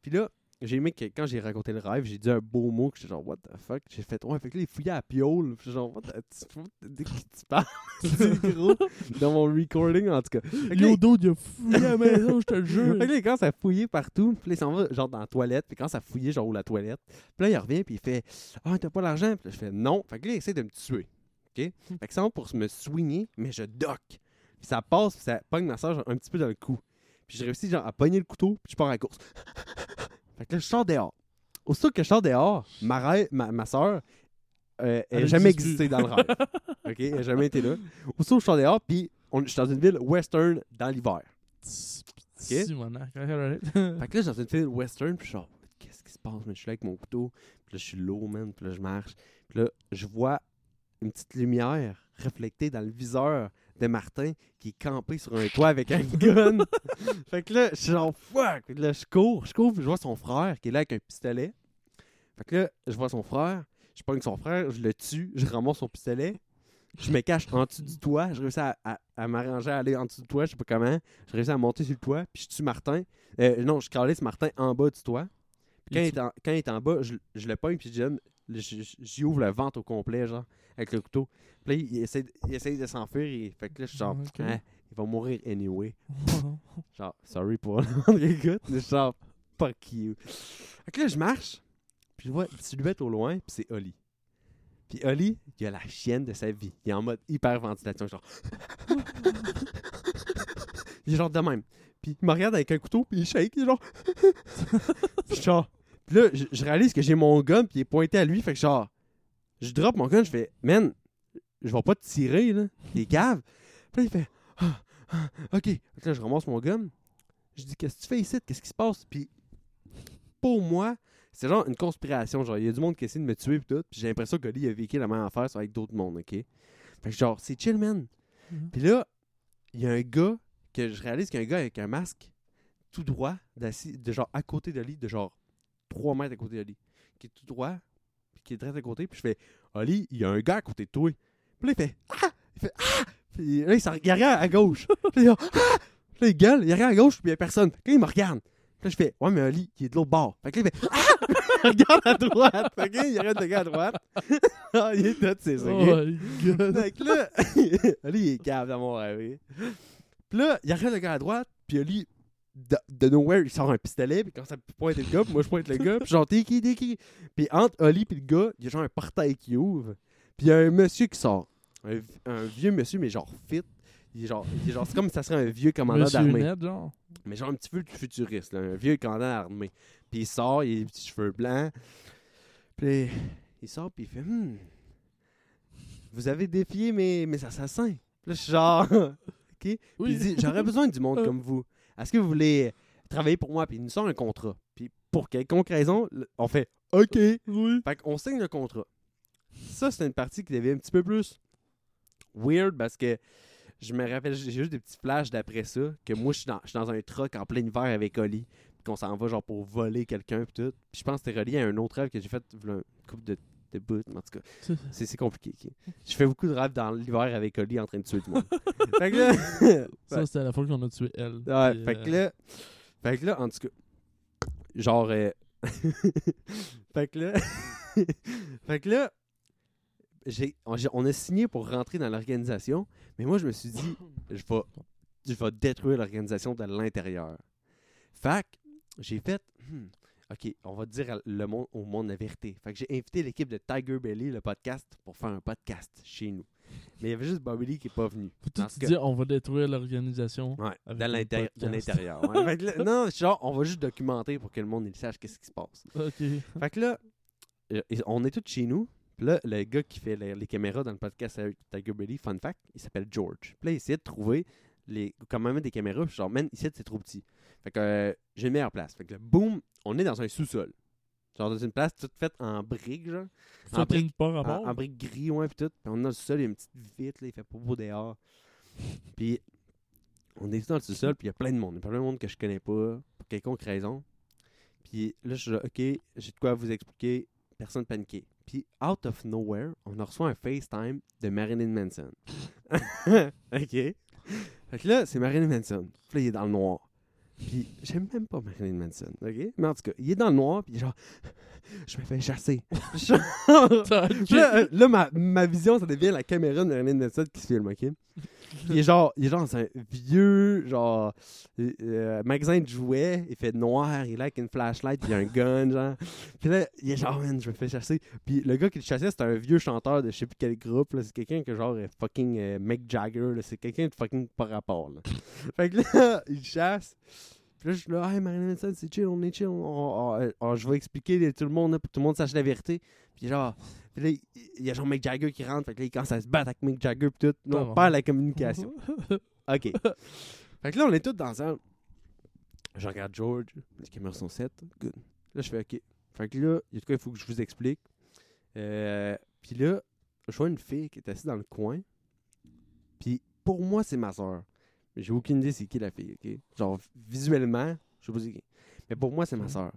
Puis là, j'ai aimé que quand j'ai raconté le rêve, j'ai dit un beau mot, que j'étais genre, what the fuck? J'ai fait, ouais, fait que là, il fouillait à piole. Puis j'étais genre, what the, de qui tu parles? gros. Dans mon recording, en tout cas. Yo, dude, il a fouillé à la maison, je te le jure. fait que là, commence à fouiller partout. Puis là, il s'en va, genre, dans la toilette. Puis commence à fouiller, genre, où la toilette. Puis là, il revient, puis il fait Ah, t'as pas l'argent? Puis là, je fais Non. Fait que là, il essaie de me tuer. OK? Fait que ça va pour me soigner, mais je dock. Puis ça passe, puis ça pogne ma soeur, genre, un petit peu dans le cou. Puis j'ai réussi, genre, à pogner le couteau, puis je pars à la course. fait que là, je sors dehors. Aussitôt que je sors dehors, ma, rêve, ma, ma soeur, euh, elle n'a jamais existé dans le rêve. OK? Elle n'a jamais été là. Aussitôt que je sors dehors, puis je suis dans une ville western dans l'hiver. Alright. Fait que là, je suis dans une ville western, puis je suis genre, qu'est-ce qui se passe? Je suis là avec mon couteau, puis là, je suis low, man, puis là, je marche. Puis là, je vois une petite lumière reflétée dans le viseur de Martin qui est campé sur un toit avec un gun. fait que là, je suis genre, fuck! Fait que là, je cours, je cours, je vois son frère qui est là avec un pistolet. Fait que là, je vois son frère, je pogne son frère, je le tue, je ramasse son pistolet. Je me cache en dessous du toit. Je réussis à, à- à m'arranger à aller en dessous du toit, je sais pas comment. Je réussis à monter sur le toit, puis je tue Martin. Euh, non, je calisse Martin en bas du toit. Puis quand, il est en, quand il est en bas, je, je le pogne, puis je je- j'y ouvre le ventre au complet, genre, avec le couteau. Puis là, il essaie, il essaie de s'enfuir, et fait que là, je suis genre. Ah, il va mourir anyway. Genre, sorry pour le monde qui écoute, mais genre, fuck you. Fait que là, je marche, puis je vois une silhouette au loin, puis c'est Oli. Puis Oli, il a la chienne de sa vie. Il est en mode hyperventilation, genre. il est genre de même. Puis il me regarde avec un couteau, puis il shake, il est genre. puis genre. Puis là, je, je réalise que j'ai mon gun, puis il est pointé à lui, fait que genre. Je drop mon gun, je fais, man, je vais pas te tirer, là. Il est cave. Puis là, il fait, ah, ah, ok. Fait que là, je ramasse mon gun. Je dis, qu'est-ce que tu fais ici? Qu'est-ce qui se passe? Puis pour moi, c'est genre une conspiration. Genre, il y a du monde qui essaie de me tuer, puis tout. Puis j'ai l'impression que lui, il a vécu la même affaire avec d'autres mondes, ok? Fait que genre, c'est chill, man. Mhm. Puis là, il y a un gars que je réalise qu'il y a un gars avec un masque tout droit, d'assis, de genre à côté de lui, de genre 3 mètres à côté de lui, qui est tout droit, puis qui est très à côté. Puis je fais, Ali, il y a un gars à côté de toi. Puis là, il fait, ah! Il fait, ah! Puis là, il, s'en- regarde à gauche. Puis là, ah! Puis là, il gueule, il regarde à gauche, puis il y a personne. Puis là, il me regarde. Puis là, je fais, ouais, mais Ali, il est de l'autre bord. Fait que là, il fait, ah! regarde à droite. Ok, il regarde le gars à droite. ah, il est ça. ok? Oh my god. Fait que là, Ali, il est cave dans mon rêve. Puis là, il regarde le gars à droite, puis Ali, de, de nowhere, il sort un pistolet, puis quand ça pointe le gars, puis moi je pointe le gars, puis genre, t'es qui, t'es qui? Puis entre Oli et le gars, il y a genre un portail qui ouvre, puis il y a un monsieur qui sort. Un, un vieux monsieur, mais genre fit. Il est genre, il est genre c'est comme si ça serait un vieux commandant d'armée. Mais genre un petit peu futuriste, là, un vieux commandant d'armée. Puis il sort, il a des petits cheveux blancs. Puis il sort, puis il fait Hmm, Vous avez défié mes, mes assassins. Puis là, je suis genre OK? Puis Oui. il dit J'aurais besoin du monde comme vous. Est-ce que vous voulez travailler pour moi Puis il nous sort un contrat. Puis pour quelconque raison, on fait OK. Oui. Fait qu'on signe le contrat. Ça, c'est une partie qui devient un petit peu plus weird parce que je me rappelle, j'ai juste des petits flashs d'après ça, que moi, je suis dans, je suis dans un truck en plein hiver avec Oli, puis qu'on s'en va genre pour voler quelqu'un, puis tout. Puis je pense que c'était relié à un autre rêve que j'ai fait une couple de, de mais en tout cas, c'est compliqué. Je fais beaucoup de rêves dans l'hiver avec Oli en train de tuer tout le monde. fait que là, Ça, c'était la fois qu'on a tué elle. Ouais, Puis, fait euh, que là, fait que là, en tout cas, genre, euh, fait que là, fait que là, j'ai, on, on a signé pour rentrer dans l'organisation, mais moi, je me suis dit, je vais, je vais détruire l'organisation de l'intérieur. Fait que j'ai fait, hmm, OK, on va dire le monde, au monde la vérité. Fait que j'ai invité l'équipe de Tiger Belly, le podcast, pour faire un podcast chez nous. Mais il y avait juste Bobby Lee qui n'est pas venu. Tout dire, on va détruire l'organisation. Ouais, de l'intérieur. ouais. Fait que là- non, genre, on va juste documenter pour que le monde il sache qu'est-ce qui se passe. Ok. Fait que là, euh, on est tous chez nous. Puis là, le gars qui fait les, les caméras dans le podcast avec Tiger Belly, fun fact, il s'appelle George. Puis là, il essaie de trouver les, comment mettre des caméras. Puis genre, man, ici, c'est trop petit. Fait que euh, j'ai une meilleure place. Fait que là, boum, on est dans un sous-sol. Genre dans une place toute faite en briques, genre. En briques, pas en, rapport. en briques gris, ouais, puis tout. Puis on est dans le sous-sol, il y a une petite vitre, là, il fait pas beau dehors. Puis on est dans le sous-sol, puis il y a plein de monde. Il y a plein de monde que je connais pas, pour quelconque raison. Puis là, je suis là, OK, j'ai de quoi vous expliquer. Personne paniqué. Puis, out of nowhere, on a reçu un FaceTime de Marilyn Manson. OK? Fait que là, c'est Marilyn Manson. Puis là, il est dans le noir. Puis, j'aime même pas Marilyn Manson. OK? Mais en tout cas, il est dans le noir, puis genre, je me fais chasser. Genre- là, là, ma, ma vision, ça devient la caméra de Marilyn Manson qui se filme, OK? Il est genre, il est genre dans un vieux, genre, euh, euh, magasin de jouets, il fait noir, il est là avec une flashlight, puis il a un gun, genre. Puis là, il est genre, man, je me fais chasser. Puis le gars qui le chassait, c'était un vieux chanteur de je sais plus quel groupe. C'est quelqu'un que genre, euh, fucking euh, Mick Jagger. C'est quelqu'un de fucking par rapport, là. fait que là, il chasse. Puis là, je suis là, hey, Marilyn Manson, c'est chill, on est chill. on- on- on- on- je vais expliquer à tout le monde, là, pour que tout le monde sache la vérité. Puis genre, puis là, il y a genre Mick Jagger qui rentre, fait que là, il commence à se battre avec Mick Jagger, puis tout. Là, on perd la communication. OK. fait que là, on est tous dans ça. Je regarde George, les caméras sont 7. Good. Là, je fais OK. Fait que là, il y a de quoi il faut que je vous explique. Euh, puis là, je vois une fille qui est assise dans le coin. Puis pour moi, c'est ma soeur. Mais j'ai aucune idée c'est qui la fille, OK? Genre, visuellement, je sais pas c'est qui. Mais pour moi, c'est ma Mhm. soeur.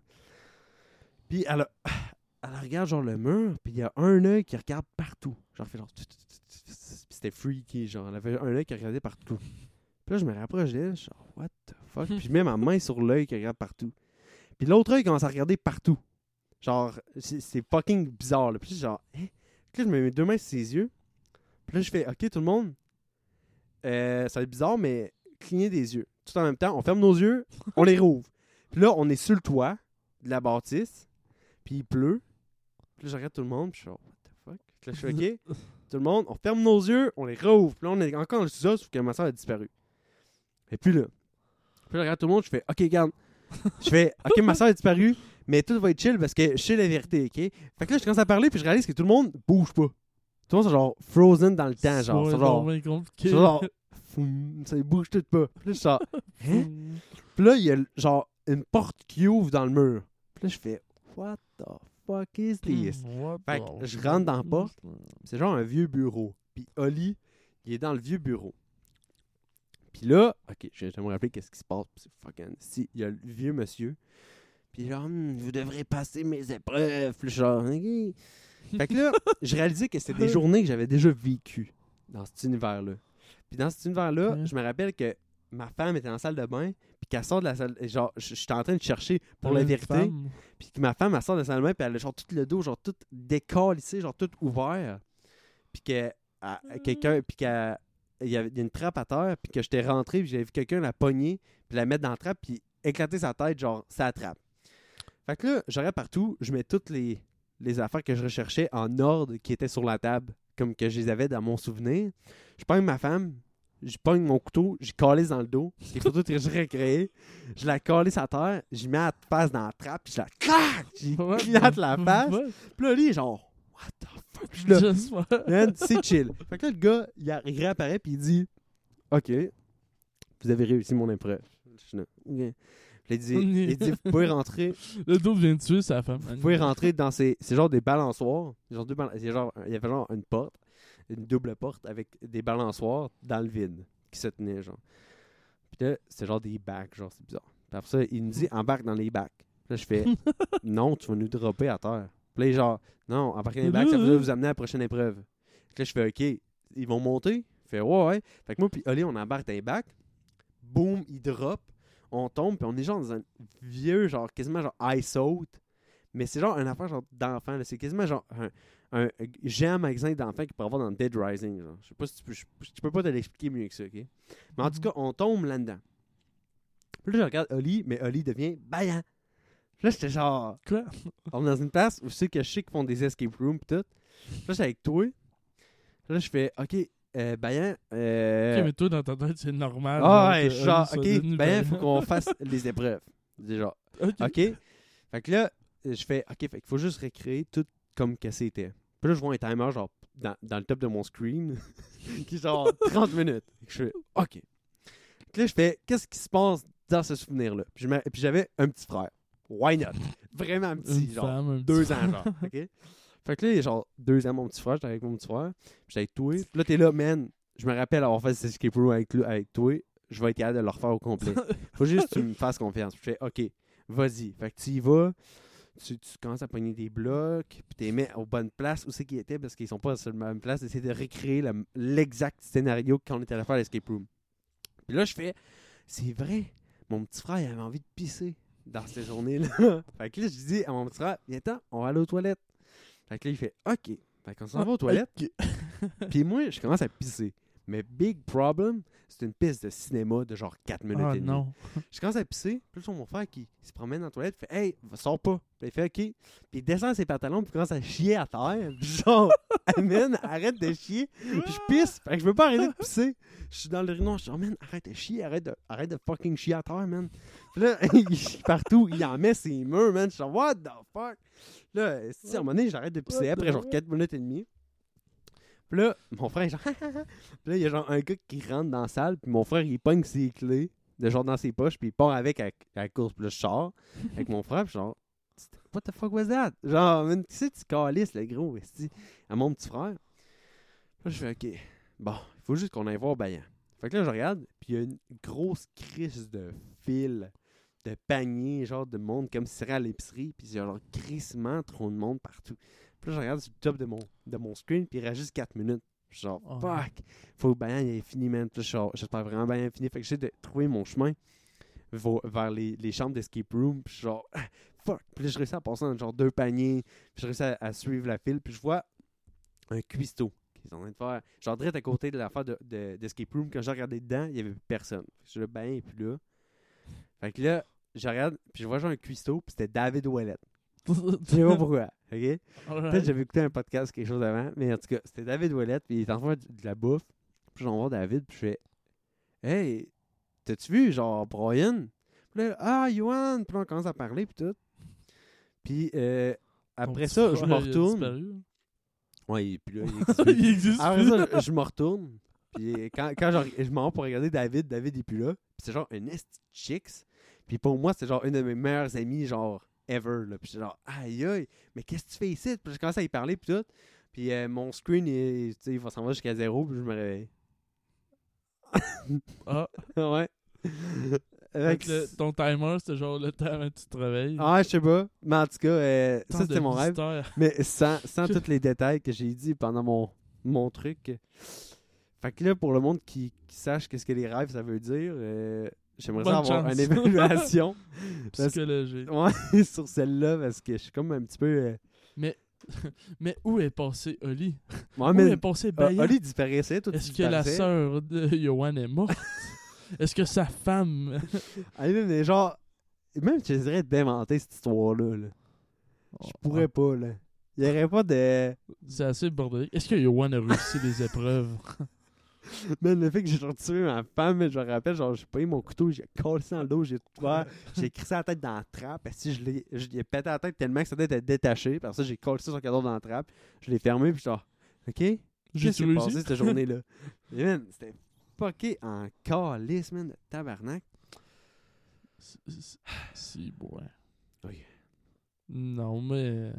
Puis elle, a- elle regarde genre le mur, puis il y a un œil qui regarde partout. Genre, fait genre. Puis c'était freaky, genre. Elle avait un œil qui regardait partout. Puis là, je me rapproche d'elle, genre, what the fuck? Puis je mets ma main sur l'œil qui regarde partout. Puis l'autre œil commence à regarder partout. Genre, c'est fucking bizarre, là. Puis genre, hein? Puis là, je mets mes deux mains sur ses yeux. Puis là, je fais, ok, tout le monde, euh, ça va être bizarre, mais clignez des yeux. Tout en même temps, on ferme nos yeux, on les rouvre. Puis là, on est sur le toit de la bâtisse, puis il pleut. Puis là, je regarde tout le monde, puis je suis genre, what the fuck? Puis là, je fais, ok, tout le monde, on ferme nos yeux, on les rouvre. Puis là, on est encore dans le sous-sol, sauf que ma soeur a disparu. Et puis là, puis là, je regarde tout le monde, je fais, ok, regarde. Je fais, ok, ma soeur a disparu, mais tout va être chill parce que je sais la vérité, ok? Fait que là, je commence à parler, puis je réalise que tout le monde bouge pas. Tout le monde, c'est genre frozen dans le temps, genre. C'est genre, C'est ça bouge tout pas. Puis là, genre, hein? Puis là, il y a genre une porte qui ouvre dans le mur. Puis là, je fais, what the fuck is this? What Fait que je rentre dans la porte. C'est genre un vieux bureau. Puis Oli, il est dans le vieux bureau. Puis là, ok, je vais me rappeler qu'est-ce qui se passe. puis C'est fucking. Si, il y a le vieux monsieur. Puis genre, Hum, vous devrez passer mes épreuves. Puis genre. Fait que là, je réalisais que c'était des journées que j'avais déjà vécues dans cet univers-là. Puis dans cet univers-là, Ouais. je me rappelle que ma femme était en salle de bain. Puis qu'elle sort de la salle. Genre, j'étais en train de chercher pour la vérité. Puis que ma femme, elle sort de la salle de bain, puis elle a genre tout le dos, genre tout décalissé, genre tout ouvert. Puis que elle- quelqu'un, puis qu'il y avait il y a une trappe à terre, puis que j'étais rentré, puis j'avais vu quelqu'un la pogner, puis la mettre dans la trappe, puis éclater sa tête, genre, ça trappe. Fait que là, je regarde partout, je mets toutes les, les affaires que je recherchais en ordre qui étaient sur la table, comme que je les avais dans mon souvenir. Je pogne ma femme, je pogne mon couteau, je calisse dans le dos, les photos que je recréé, je la calisse à terre, je mets la face dans la trappe, puis je la claque, j'y claque la face. Puis là, lui, il est genre, what the fuck? Je là, Just? Man, c'est chill. Fait que là, le gars, il, réapparaît puis il dit OK, vous avez réussi mon épreuve. Je suis là, OK. Il dit, il dit Vous pouvez rentrer, Le dos vient de tuer sa femme. vous pouvez rentrer dans ces. C'est genre des balançoires. Genre deux balan- genre, il y avait genre une porte, une double porte avec des balançoires dans le vide qui se tenaient, genre. Puis là, c'est genre des bacs, genre, c'est bizarre. Puis après ça, il nous dit embarque dans les bacs. Puis là, je fais non, tu vas nous dropper à terre. Puis là, il est genre non, embarquer dans les bacs, ça va vous amener à la prochaine épreuve. Puis là, je fais OK, ils vont monter? Il fait ouais, ouais. Fait que moi, puis Oli, on embarque dans les bacs. Boum, il drop. On tombe, puis on est genre dans un vieux, genre quasiment genre ice out. Mais c'est genre une affaire genre d'enfant. C'est quasiment genre un, un géant magasin d'enfants qu'il peut avoir dans Dead Rising. Genre. Je sais pas si tu peux. Je, je peux pas te l'expliquer mieux que ça, ok? Mais en tout Mhm. cas, on tombe là-dedans. Puis là, je regarde Oli, mais Oli devient baillant. Puis là, j'étais genre. Quoi? On est dans une place où sais que je sais qu'ils font des escape rooms pis tout. Puis là, j'étais avec toi. Puis là, je fais, OK, euh, Bayan. Euh... Ok, mais toi, dans ta tête, c'est normal. ah ouais, genre, OK, devenu Bayan, Bayan. faut qu'on fasse les épreuves. Déjà. Ok. OK? Fait que là, je fais, OK, fait qu'il faut juste recréer tout comme que c'était. Puis là, je vois un timer, genre, dans, dans le top de mon screen, qui est genre 30 minutes. Je fais, OK. Là, je fais, qu'est-ce qui se passe dans ce souvenir-là? Puis j'avais un petit frère. Why not? Vraiment petit, Une genre. femme, un petit deux ans, genre. OK? Fait que là, genre deux ans, mon petit frère. J'étais avec mon petit frère. J'étais avec toi. Puis là, t'es là, man. Je me rappelle avoir fait ce escape room avec, avec toi. Je vais être capable de le refaire au complet. Faut juste que tu me fasses confiance. Puis je fais, OK, vas-y. Fait que tu y vas. Tu, tu commences à pogner des blocs. Puis tu les mets aux bonnes places où c'est qu'ils étaient? Parce qu'ils sont pas sur la même place. D'essayer de recréer le- l'exact scénario qu'on était allé faire à l'escape room. Puis là, je fais, c'est vrai. Mon petit frère, il avait envie de pisser dans cette journée-là. fait que là, je dis à mon petit frère, viens on va aller aux toilettes. Fait que là, il fait, OK. Fait qu'on s'en va aux toilettes. Puis moi, je commence à pisser. Mais big problem, c'est une piste de cinéma de genre 4 minutes Ah et demie. non. Je commence à pisser. Puis là, mon frère qui, se promène dans la toilette fait Hey, sors pas. Puis il fait OK. Puis il descend ses pantalons. Puis il commence à chier à terre. Genre, Amen, arrête de chier. Puis je pisse. Fait que je veux pas arrêter de pisser. Je suis dans le rhino. Je dis, oh, man, arrête de chier. Arrête de, arrête de fucking chier à terre, man. Là, il chie partout. Il en met ses murs, man. Je suis genre, what the fuck? Là, si à un moment donné, j'arrête de pisser après genre 4 minutes et demie. Puis là, mon frère est genre, puis là, il y a genre un gars qui rentre dans la salle, puis mon frère, il pogne ses clés, de genre dans ses poches, puis il part avec à, la course. Puis là, je sors avec mon frère, puis genre, what the fuck was that? Genre, man, tu sais, tu calisses, le gros, esti, à mon petit frère. Là, je fais, ok, bon, il faut juste qu'on aille voir Bayan. Fait que là, je regarde, puis il y a une grosse crise de fil, de paniers, genre de monde, comme si c'était à l'épicerie, puis il y a genre crissement trop de monde partout. Puis là, je regarde sur le top de mon, de mon screen, puis il reste juste 4 minutes. Je suis genre, Oh. fuck, faut que Bayan il ait fini, man. Puis j'espère vraiment ait fini. Fait que j'essaie de trouver mon chemin vers les, les chambres d'escape room, puis genre, fuck. Puis là, je réussis à passer dans genre deux paniers, puis je réussis à, à suivre la file, puis je vois un cuistot qui est en train de faire, genre direct à côté de l'affaire de, de- d'escape room. Quand j'ai regardé dedans, il y avait personne. Fait que Je suis là, Bayan est plus là. Fait que là, je regarde, puis je vois genre un cuistot, puis c'était David Ouellet. Je sais pas pourquoi, ok? Peut-être j'avais écouté un podcast quelque chose avant, mais en tout cas, c'était David Ouellette, puis il est en train de la bouffe. Puis j'en vois David, puis je fais Hey, t'as-tu vu, genre, Brian Puis là, ah, Yohan Puis là, on commence à parler, puis tout. Puis euh, après ça, je me retourne. et puis là, il existe plus. il existe Après ça, je, me retourne. Puis quand, quand genre, je m'en vais pour regarder David, David est plus là. Puis c'est genre un esti de chicks. Puis pour moi, c'est genre une de mes meilleures amies, genre, ever. Là. Puis j'étais genre, aïe aïe, mais qu'est-ce que tu fais ici? Puis je commence à y parler, puis tout. Puis euh, mon screen, il, il va s'en va jusqu'à zéro, puis je me réveille. Ah, ouais. fait Avec- que le- ton timer, c'était genre le temps que tu te réveilles. Ah, je sais pas. Mais en tout cas, euh, ça, c'était mon rêve. Mais sans, sans tous les détails que j'ai dit pendant mon, mon truc. Fait que là, pour le monde qui, qui sache qu'est-ce que les rêves, ça veut dire, euh, j'aimerais ça avoir chance. une évaluation Parce- Psychologique. ouais, sur celle-là parce que je suis comme un petit peu. euh, Mais où est passé Oli? Ouais, où mais est passé euh, Bayan? Oli disparaissait, tout Est-ce que la sœur de Johan est morte? Est-ce que sa femme... mais genre, même je te dirais d'inventer cette histoire-là. là. Je pourrais pas, là. Il y aurait pas de. C'est assez bordélique. Est-ce que Johan a réussi les épreuves? Man, le fait que j'ai retiré ma femme, je me rappelle, genre, j'ai pris mon couteau, j'ai collé ça dans le dos, j'ai tout ouvert, j'ai crissé la tête dans la trappe, parce que je l'ai je l'ai pété la tête tellement que sa tête était détachée, parce que j'ai collé ça son cadeau dans la trappe, je l'ai fermé, puis genre, ok, J'ai qu'est-ce qui s'est passé cette journée-là? Et man, c'était fucké en calice, man, de tabarnak. Si- ouais. Ok. Non, mais...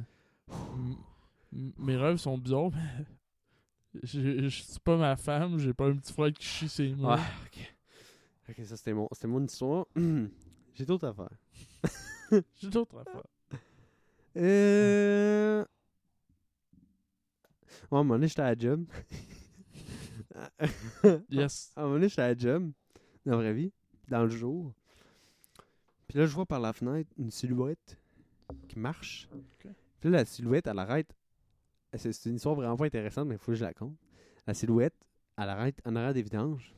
Mes rêves sont bizarres, mais... Je suis pas ma femme, j'ai pas un petit frère qui chie ses mains. Ah, ok. Ok, ça c'était mon, mon histoire. j'ai d'autres affaires. J'ai d'autres affaires. Euh... Ouais, à un moment donné, j'étais à la job. Yes. À un moment donné, j'étais à la job, dans la vraie vie, dans le jour. Puis là, je vois par la fenêtre une silhouette qui marche. Puis là, la silhouette, elle arrête. C'est une histoire vraiment pas intéressante, mais il faut que je la compte. La silhouette, elle arrête en arrière des vidanges.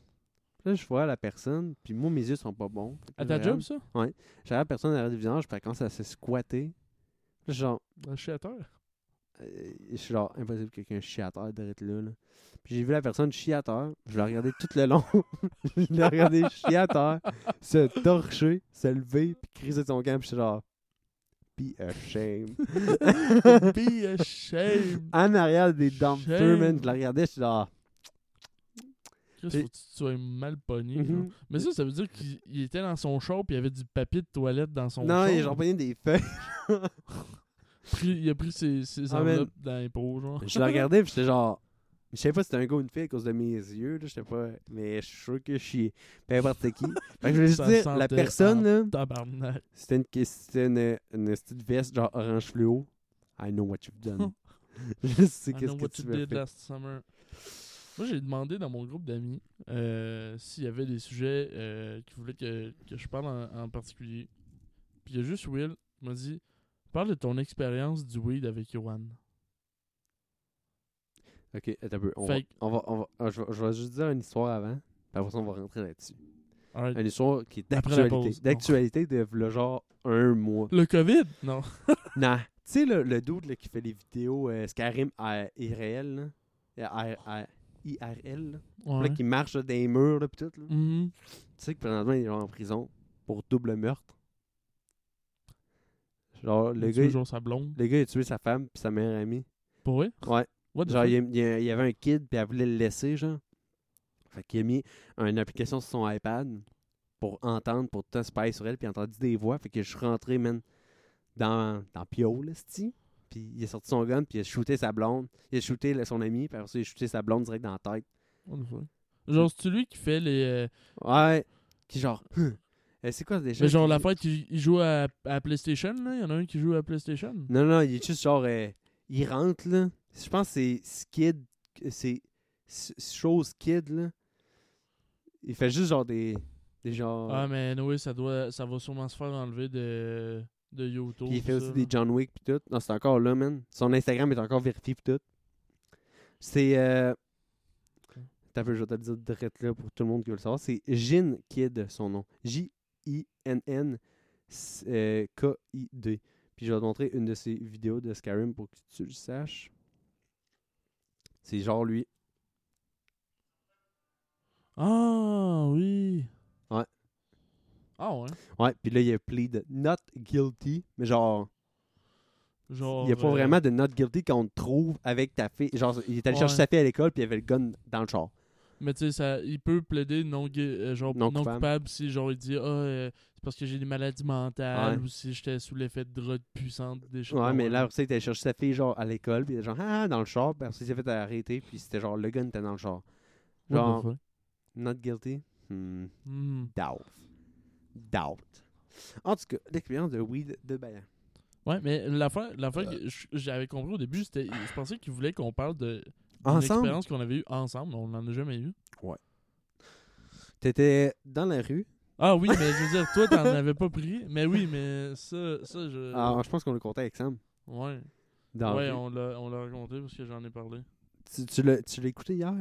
Puis Là, je vois la personne, puis moi, mes yeux sont pas bons. À ta job, ça? J'avais la personne derrière le visage, puis elle commence à se squatter. Là, genre, Je suis à terre. euh, je suis genre, impossible que quelqu'un chie à terre d'être là, là. Puis j'ai vu la personne chier à terre. Je l'ai regardé tout le long. je l'ai regardé chier à terre, se torcher, se lever, puis criser de son camp. Puis je suis genre, be ashamed. Be ashamed. en arrière des dumpsters, man. Je la regardais, je suis genre, Chris, faut que tu sois mal pogné. Genre. Mais ça, ça veut dire qu'il il était dans son char puis il y avait du papier de toilette dans son non, char. il a genre pogné des feuilles. Il a pris ses, ses Ah, enveloppes dans les pots, genre. Je la regardais, puis j'étais genre. Je savais pas si c'était un gars ou une fille à cause de mes yeux, là, je sais pas. Mais je suis sûr que je suis peu importe qui. Fait que je veux juste dire, la personne, là, Tabarnak. c'était une, c'était une, une petite veste genre orange fluo. I know what you've done. je sais I qu'est-ce know que what tu you veux did faire. last summer. Moi, j'ai demandé dans mon groupe d'amis euh, s'il y avait des sujets euh, qui voulaient que, que je parle en, en particulier. Puis il y a juste Will qui m'a dit Parle de ton expérience du weed avec Yohan. Ok, attends un peu. On va, on va, on va, ah, je, vais, je vais juste dire une histoire avant. Puis après ça, on va rentrer là-dessus. Une histoire qui est d'actualité. D'actualité de genre un mois. Le COVID? Non. Non. Tu sais, le, le dude là, qui fait les vidéos euh, Skyrim à IRL, là. À- à- IRL, là. Ouais. Là, qui marche là, dans les murs, là, pis tout, là. Mhm. Tu sais que présentement, il est genre en prison pour double meurtre. Genre, le Il gars, il- sa blonde. le gars, il a tué sa femme puis sa meilleure amie. Pour vrai? Ouais. Genre, il, y avait un kid puis elle voulait le laisser, genre. Fait qu'il a mis une application sur son iPad pour entendre, pour tout spy sur elle, puis entendu des voix. Fait que je suis rentré, man, dans, dans Pio, là, c'ti. Puis il a sorti son gun, puis il a shooté sa blonde. Il a shooté là, son ami, puis après ça, il a shooté sa blonde direct dans la tête. Genre, c'est lui qui fait les. euh, Ouais. Qui genre. Euh, c'est quoi déjà? Mais genre, la fête, il, il joue à, à PlayStation, là? Il y en a un qui joue à PlayStation? Non, non, il est juste genre. euh, il rentre, là. Je pense que c'est Skid. C'est. Chose Kid, là. Il fait juste genre des. Des genre. Ah, mais oui, ça, doit, ça va sûrement se faire enlever de, de YouTube. Puis il fait aussi ça, des. John Wick pis tout. Non, c'est encore là, man. Son Instagram est encore vérifié pis tout. C'est. Euh... T'as peu, je vais te le dire direct là pour tout le monde qui veut le savoir. C'est Jin Kid, son nom. J-I-N-N euh. Puis je vais te montrer une de ses vidéos de Skyrim pour que tu le saches. C'est genre lui. Ah, oui. Ouais. Ah, ouais. Ouais, puis là, il a plead not guilty. Mais genre, Genre. il n'y a pas euh, vraiment de not guilty qu'on te trouve avec ta fille. Genre, il est allé chercher sa fille à l'école, puis il avait le gun dans le char. Mais tu sais, ça- il peut plaider non, euh, genre, Non non, coupable. coupable. si genre il dit Ah, euh, c'est parce que j'ai des maladies mentales Ouais. ou si j'étais sous l'effet de drogue puissante, des choses. Ouais, mais là, il était allé chercher sa fille, genre, à l'école, puis genre, ah, dans le char, puis après ça, il s'est fait arrêter, puis c'était genre, le gun était dans le char. Genre, fuck? not guilty? Hmm, Hmm. doubt. Doubt. En tout cas, l'expérience de weed de Bayan. Ouais, mais l'affaire, l'affaire que j- j'avais compris au début, c'était. Je pensais qu'il voulait qu'on parle de. Ensemble? expérience qu'on avait eue ensemble, on n'en a jamais eu. T'étais dans la rue? Ah oui, mais je veux dire, toi, t'en avais pas pris. Mais oui, mais ça, ça je. Ah, je pense qu'on l'a compté avec Sam. ouais. Dans ouais, on l'a, on l'a raconté parce que j'en ai parlé. Tu, tu l'as tu l'as écouté hier?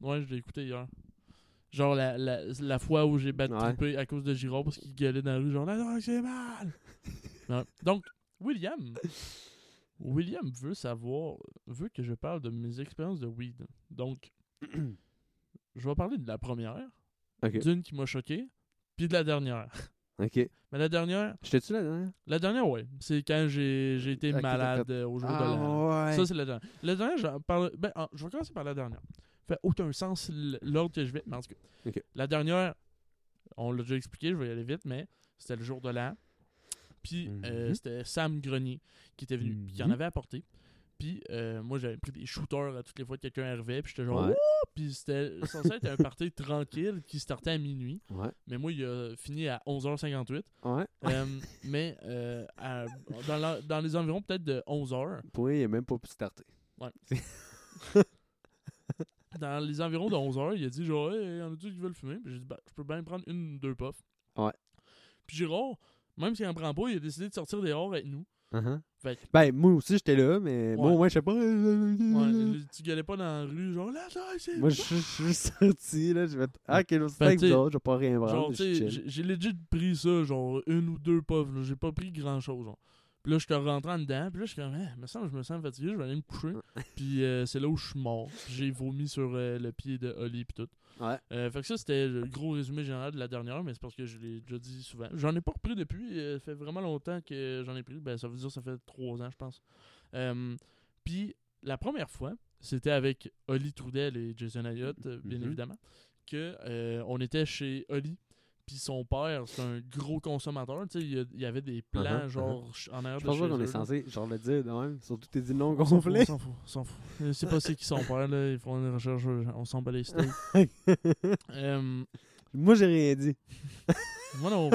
Ouais, je l'ai écouté hier. Genre la, la, la fois où j'ai battu Ouais. à cause de Girard parce qu'il gueulait dans la rue, genre la drogue c'est mal. Ouais. Donc, William. William veut savoir, veut que je parle de mes expériences de weed. Donc, je vais parler de la première, d'une qui m'a choqué, puis de la dernière. Ok. Mais la dernière, J'étais-tu là dernière? la dernière, ouais, c'est quand j'ai été malade au jour de l'an. Ah, ouais. Ça, c'est la dernière. La dernière, j'en parle. Ben, ah, je vais commencer par la dernière. Fait aucun sens l'ordre que je vais. Mais en tout cas. La dernière, on l'a déjà expliqué, je vais y aller vite, mais c'était le jour de l'an. Puis euh, Mhm. c'était Sam Grenier qui était venu, puis qui en Mhm. avait apporté. Puis euh, moi, j'avais pris des shooters à toutes les fois que quelqu'un arrivait, puis j'étais genre, Ouais. Puis c'était censé être un party tranquille qui startait à minuit. Ouais. Mais moi, il a fini à 11h58. Ouais. Euh, mais euh, à- dans, la- dans les environs peut-être de 11h, Pour il a même pas pu starter. dans les environs de 11h, il a dit genre, hey, y en a-tu qui veulent fumer? Puis j'ai dit, bah, je peux bien prendre une ou deux puffs. Ouais. Puis Gérard, même s'il en prend pas, il a décidé de sortir dehors avec nous. Uh-huh. Fait que, Ben, moi aussi, j'étais là, mais moi, Ouais. au moins, je sais pas. ouais, tu gueulais pas dans la rue, genre là, là, c'est. Moi, je suis sorti, là. Je vais. Ah, ok, là, c'est Ben, avec je vais pas rien chill. j'ai legit pris ça, genre une ou deux puffs, là. J'ai pas pris grand chose, genre. Puis là, je te rentrant dedans, puis là, je suis comme, eh, me semble, je me sens fatigué, je vais aller me coucher. puis euh, c'est là où je suis mort. J'ai vomi sur euh, le pied de Oli, puis tout. Ouais. Euh, fait que ça, c'était le gros résumé général de la dernière, mais c'est parce que je l'ai déjà dit souvent. J'en ai pas repris depuis, euh, ça fait vraiment longtemps que j'en ai pris. Ben, ça veut dire que ça fait trois ans, je pense. Euh, Puis la première fois, c'était avec Oli Trudel et Jason Ayotte, euh, bien Mhm. évidemment, que euh, on était chez Oli. Puis son père, c'est un gros consommateur. Tu sais, il y avait des plans, Uh-huh, genre, ch- en arrière Je de pense chez pas qu'on est censé, genre, le dire de même. Surtout, t'es dit non gonflé. on s'en fout, on s'en fout. Je sais pas c'est qui son père, là. Ils font une recherche, on s'en bat les steaks. Euh, Moi, j'ai rien dit. Moi non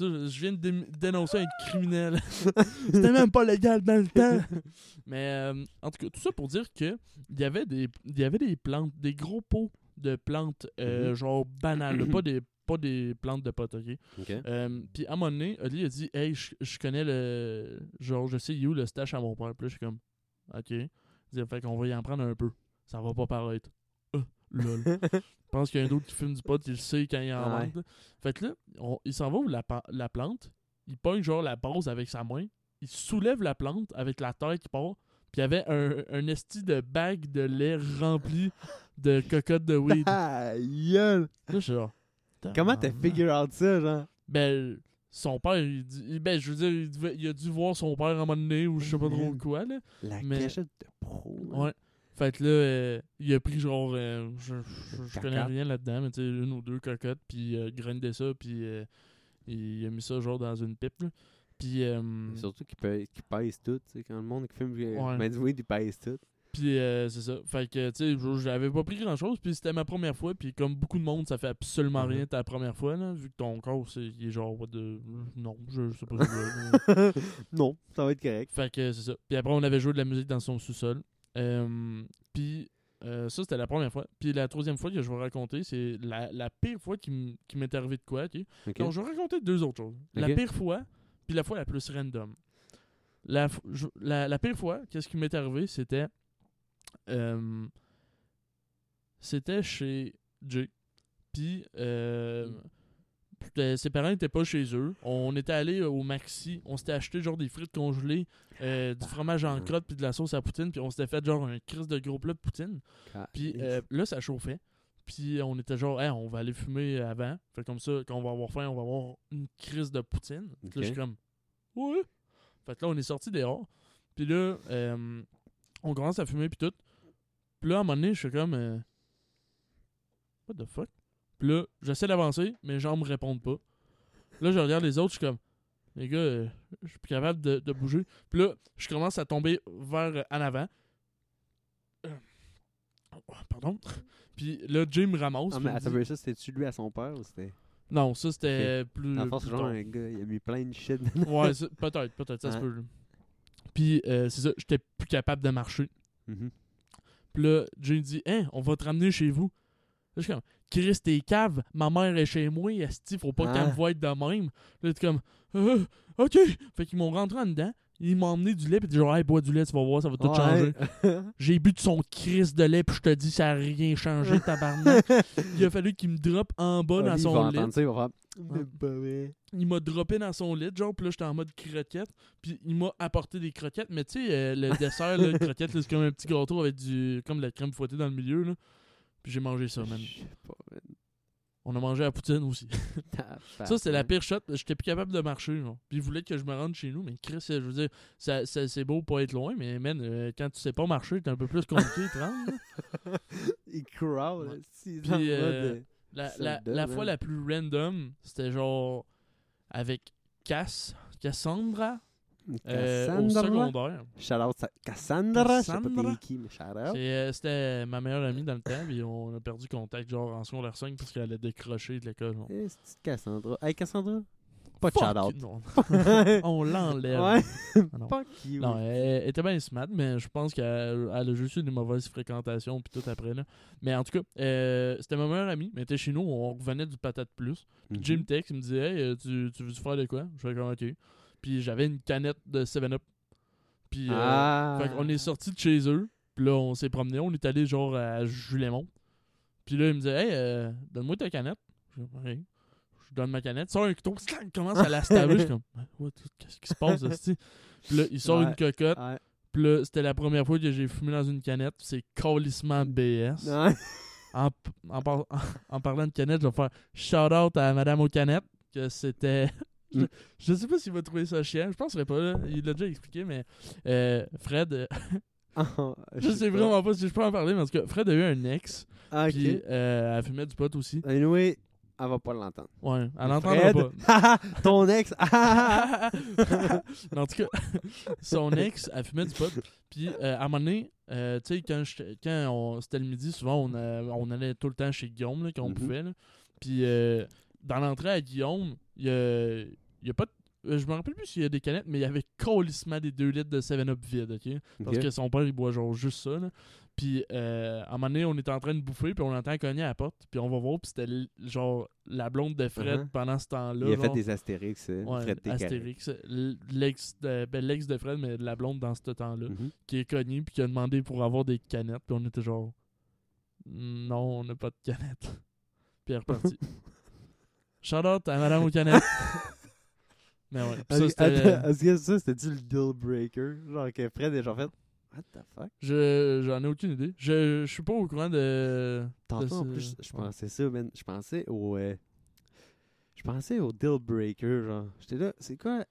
Je viens de dé- dénoncer un criminel. C'était même pas légal dans le temps. Mais euh, en tout cas, tout ça pour dire que il y avait des il y avait des plantes, des gros pots de plantes euh, Mhm. genre banales, pas des pas des plantes de potes, ok? Ok. Euh, puis à un moment donné, Oli a dit Hey, je je connais le. Genre, je sais où le stash à mon père. Puis là, je suis comme Ok. Il dit Fait qu'on va y en prendre un peu. Ça va pas paraître. Euh, lol. Je pense qu'il y a un autre qui fume du pot, il le sait quand il en Ouais. manque. là. Fait que là, on- il s'en va où la, la plante, il pogne genre la base avec sa main, il soulève la plante avec la terre qui part, puis il y avait un, un esti de bague de lait rempli de cocottes de weed. là, Ah, gueule. je suis genre. Comment t'as figure out ça, genre? Ben, son père, il dit. Ben, je veux dire, il, devait- il a dû voir son père à un moment donné, ou je sais pas trop quoi, là. La Mais- cachette de pro. man. Ouais. Fait que là, euh, il a pris genre. euh, je, je- je connais rien là-dedans, mais tu sais, une ou deux cocottes, puis euh, grindé ça, puis euh, il a mis ça genre dans une pipe, là. Puis. euh, Surtout qu'ils pe- qu'ils pèsent tout, tu sais, quand le monde qui fume Ouais. du weed, ils pèsent tout. Puis euh, c'est ça. Fait que, tu sais, j'avais pas pris grand chose. Puis c'était ma première fois. Puis comme beaucoup de monde, ça fait absolument Mhm. rien ta première fois, là. Vu que ton corps, c'est, il est genre, what the- Non, je sais pas. je veux, non, ça va être correct. fait que c'est ça. Puis après, on avait joué de la musique dans son sous-sol. Euh, puis euh, ça, c'était la première fois. Puis la troisième fois que je vais raconter, c'est la, la pire fois qui m'est arrivé de quoi, ok? Ok. Donc, je vais raconter deux autres choses. La pire fois, puis la fois la plus random. La, je- la, la pire fois, qu'est-ce qui m'est arrivé, c'était. Euh, c'était chez Jay. Puis, euh, euh, ses parents n'étaient pas chez eux. On était allé au Maxi. On s'était acheté genre des frites congelées, euh, du fromage en crotte, puis de la sauce à poutine. Puis on s'était fait genre un crise de gros plat de poutine. Puis euh, là, ça chauffait. Puis on était genre, Hey, on va aller fumer avant. Fait comme ça, quand on va avoir faim, on va avoir une crise de poutine. Puis Là, je suis comme, ouais. Fait que là, on est sorti dehors. Puis là, euh, on commence à fumer, puis tout. Puis là, à un moment donné, je suis comme, euh, what the fuck? Puis là, j'essaie d'avancer, mais les gens me répondent pas. Là, je regarde les autres, je suis comme, les gars, euh, je suis plus capable de, de bouger. Puis là, je commence à tomber vers euh, en avant. Oh, pardon. Puis là, Jay me ramasse. Ah, puis mais attends, dit- ça, c'était-tu lui à son père ou c'était? Non, ça c'était plus. À force, genre, un gars, il a mis plein de shit. Ouais, peut-être, peut-être, ça se peut. Puis, euh, c'est ça, j'étais plus capable de marcher. Mhm. Puis là, Jay dit, hein, on va te ramener chez vous. Là, je suis comme, Chris, t'es cave, ma mère est chez moi, esti, faut pas qu'elle Ah. me voie de même. Là, t'es comme, Euh, ok. Fait qu'ils m'ont rentré en dedans, ils m'ont emmené du lait, puis genre, hey, bois du lait, tu vas voir, ça va tout changer. J'ai bu de son Chris de lait, puis je te dis, ça a rien changé, tabarnak. Il a fallu qu'il me drop en bas dans il son lit. entendre ça, il va faire. Vrai. il m'a droppé dans son lit, genre, puis là, j'étais en mode croquette, puis il m'a apporté des croquettes, mais tu sais, euh, le dessert, là, le croquette, là, c'est comme un petit gâteau avec du, comme de la crème fouettée dans le milieu, là. Puis j'ai mangé ça, man. Je sais pas, man. On a mangé à poutine aussi. Ça, c'était la pire shot. J'étais plus capable de marcher, genre. Puis il voulait que je me rende chez nous, mais Chris, je veux dire, ça, ça- c'est beau pas être loin, mais man, euh, quand tu sais pas marcher, t'es un peu plus compliqué, de te rendre. Il crawl, Ouais. Puis, euh, La, la, donne, la hein. fois la plus random, c'était genre avec Cass, Cassandra, euh, au Cassandra? secondaire. Shout out à Cassandra. Je sais pas Cassandra. t'es qui, mais euh, C'était ma meilleure amie dans le temps, puis on a perdu contact genre en secondaire 5 parce qu'elle a décroché de l'école. genre. Eh, c'est Cassandra? Hey, Cassandra? Pas de Fuck shout out. you, non. on l'enlève. Ouais. Ah non. Fuck you. Non, elle, elle était bien smart, mais je pense qu'elle elle a juste eu des mauvaises fréquentations puis tout après. Là. Mais en tout cas, euh, c'était ma meilleure amie, mais elle était chez nous, on revenait du patate plus. Mhm. Jim texte, il me dit Hey, euh, tu, tu veux faire de quoi? Je fais comme ok. Puis j'avais une canette de 7-Up. Puis euh, ah. qu'on est sorti de chez eux, puis là, on s'est promené, on est allé genre à Julémont. Puis là, il me disait, hey, euh, donne-moi ta canette. Je dis, Ok. Je donne ma canette, sort un couteau, il commence à la stabber. Je suis comme, What, qu'est-ce qui se passe, esti? Puis là, il sort Ouais. une cocotte. Ouais. Puis là, c'était la première fois que j'ai fumé dans une canette. C'est calissement BS. Ouais. En, en, par- en parlant de canette, je vais faire shout out à Madame aux canettes. Que c'était. Je, Mm. je sais pas s'il va trouver ça chiant. Je penserais pas, là. Il l'a déjà expliqué, mais euh, Fred. euh, Ah, je sais vraiment pas si je peux en parler, mais en tout cas, Fred a eu un ex. Ah, Puis ok. euh, elle fumait du pot aussi. Anyway, elle va pas l'entendre. Ouais, elle n'entendra Fred, pas. ton ex? ah, en tout cas, son ex, elle fumait du pot. Puis euh, à un moment donné, euh, tu sais, quand, quand on- c'était le midi, souvent, on, euh, on allait tout le temps chez Guillaume, là, quand on Mhm. pouvait. là. Puis euh, dans l'entrée à Guillaume, il y a, il y a pas de- euh, Je me rappelle plus s'il y a des canettes, mais il y avait colissement des 2 litres de 7-Up vide, ok? Parce que son père, il boit genre juste ça, là. Puis euh, à un moment donné, on était en train de bouffer, puis on entend cogner à la porte, puis on va voir, puis c'était genre la blonde de Fred Mhm. pendant ce temps-là. Il a fait des astérix. euh, Ouais, Fred. Astérix. L'ex de, ben, l'ex de Fred, mais la blonde dans ce temps-là, Mhm. qui est cognée puis qui a demandé pour avoir des canettes. Puis on était genre, non, on n'a pas de canettes. Puis elle est repartie. Shout out à Madame aux canettes. mais ouais. puis ça, Est-ce attends, est-ce que ça, c'était-tu le deal breaker? Genre que Fred est genre fait. What the fuck? je, j'en ai aucune idée. Je, je suis pas au courant de. Tantôt, en ce- plus, je pensais ça, man. Je pensais au. euh, je pensais au deal breaker, genre. J'étais là, c'est quoi?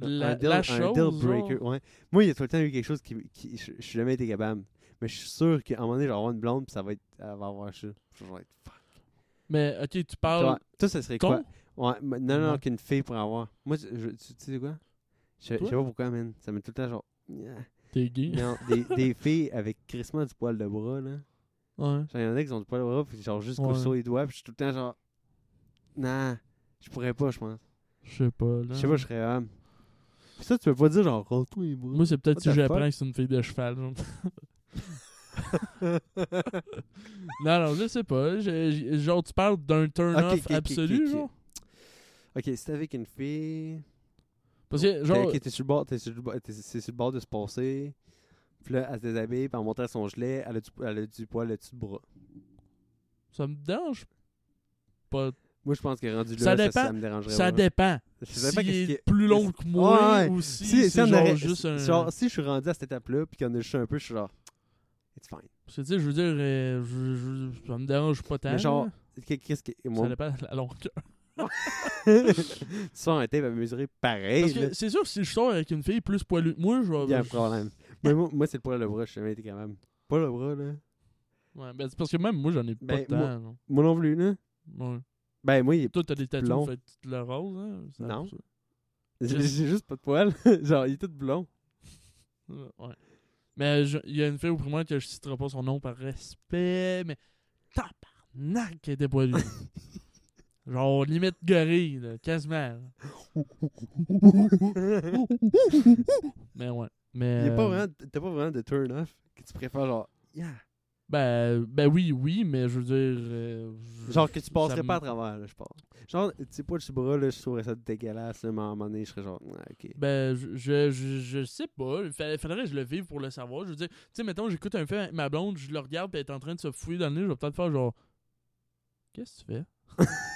La, un deal, la un chose. deal genre? breaker? Ouais. Moi, il y a tout le temps eu quelque chose qui. qui je, je suis jamais été capable. Mais je suis sûr qu'à un moment donné, je vais avoir une blonde, puis ça va être. Elle va avoir ça. Je vais être fuck. Mais ok, tu parles. toi, ça serait con? Ouais, mais non, non, qu'une fille pour avoir. Moi, je, je- tu, tu sais quoi? Je je sais Toi? pas pourquoi, man. Ça met tout le temps genre. Yeah. T'es gay? Non, des, des filles avec crissement du poil de bras, là. Ouais. Genre, il y en a qui ont du poil de bras, puis genre jusqu'au Ouais. saut les doigts, puis je suis tout le temps genre. Nah, je pourrais pas, je pense. Je sais pas. Là. Je sais pas, je serais homme. Puis ça, tu peux pas dire genre, rends-toi les bras. Moi, c'est peut-être What si the j'apprends fuck? que c'est une fille de cheval. genre. non, non, je sais pas. Je- je- genre, tu parles d'un turn-off Ok, ok, ok, absolu, ok, ok. genre? Ok, si t'es avec une fille. Parce que, genre, ok, t'es sur le bord, t'es sur le bord, t'es- c'est sur le bord de se passer. Puis là, elle se déshabille, puis en montrant son gilet, elle a du, elle a du poil au-dessus du bras? ça me dérange pas. Moi, je pense que rendu là, Ça ça, dépend. ça, me dérangerait Ça pas. dépend. Je sais S'il pas qu'est-ce est qui est- plus long que moi Ouais, ou si, Si, si c'est on genre aurait- juste un... genre, si je suis rendu à cette étape-là, puis qu'il y en a juste un peu, je suis genre, it's fine. Parce que, tu sais, je veux dire, euh, je, je- ça me dérange pas tant. Mais genre, là. Qu'est- Qu'est-ce que. ça Moi, dépend de la longueur. tu sors un tape à mesurer pareil, Parce que c'est sûr que si je sors avec une fille plus poilue que moi, je vais... Il y a un problème. Mais moi, moi, c'est le poil de bras, je suis jamais été capable. Pas le bras, là. Ouais, ben, c'est parce que même moi, j'en ai pas Ben, de temps. moi-. Moi non plus, là. Ouais. Ben, moi, il est... Toi, t'as des Blond. fait le rose, hein? ça- Non. ça- j'ai juste pas de poil. genre, il est tout blond. Euh, Ouais. Mais il y a une fille au primaire que je citerai pas son nom par respect, mais tabarnak qu'elle était poilue. Genre limite gorille, là, quasiment. là. Mais ouais. Mais, Il y a pas euh, vraiment... T'as pas vraiment de turn-off que tu préfères, genre... Yeah. Ben, ben oui, oui, mais je veux dire. euh, je- Genre que tu passerais ça me- pas à travers, là, je pense. Genre, tu sais pas, le bras, là, je trouverais ça dégueulasse, là, mais à un moment donné, je serais genre, ah, ok. Ben, je, je, je, je sais pas. Il fa- faudrait que je le vive pour le savoir. Je veux dire, tu sais, mettons, j'écoute un film avec ma blonde, je le regarde, puis elle est en train de se fouiller dans le nez, je vais peut-être faire genre. Qu'est-ce que tu fais?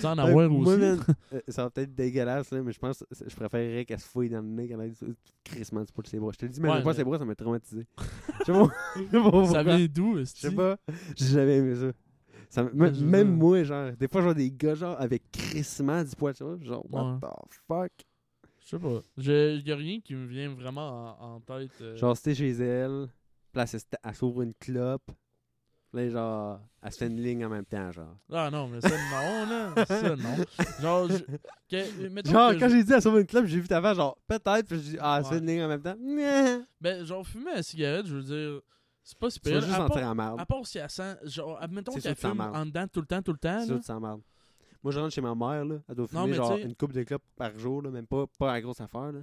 Tu en avoir moi, aussi? man, euh, ça va peut-être dégueulasse, là, mais je pense que je préférerais qu'elle se fouille dans le nez, qu'elle ait crissement du poil de ses bras. Je te le dis, mais Ouais, de mais- ses bras, ça m'a traumatisé. Je sais pas, pas pourquoi. Ça vient d'où, Je sais pas, j'ai jamais aimé ça. Même moi, genre, des fois, je vois des gars, genre, avec crissement du poil de ses bras, genre, what the fuck? Je sais pas. Y a rien qui me vient vraiment en, en tête. euh. Genre, c'était chez elle, là, elle, s'ouvre une clope, là, genre, elle se fait une ligne en même temps, genre. Ah non, mais ça, non, là. Ça, non. Genre, je- que- Genre, que quand je- j'ai dit elle s'ouvre une clope, j'ai vu ta face, genre, peut-être, puis je dis, ah, Ouais. une ligne en même temps. Ben, genre, fumer la cigarette, je veux dire. C'est pas si vas pire. juste À en part, en marde. à part si elle sent. Genre, admettons C'est qu'elle fume marde. en dedans tout le temps, tout le temps. C'est sûr que merde. Moi, je rentre chez ma mère, là. Elle doit Non, fumer mais genre une coupe de clopes par jour, là. Même pas, pas la grosse affaire, là.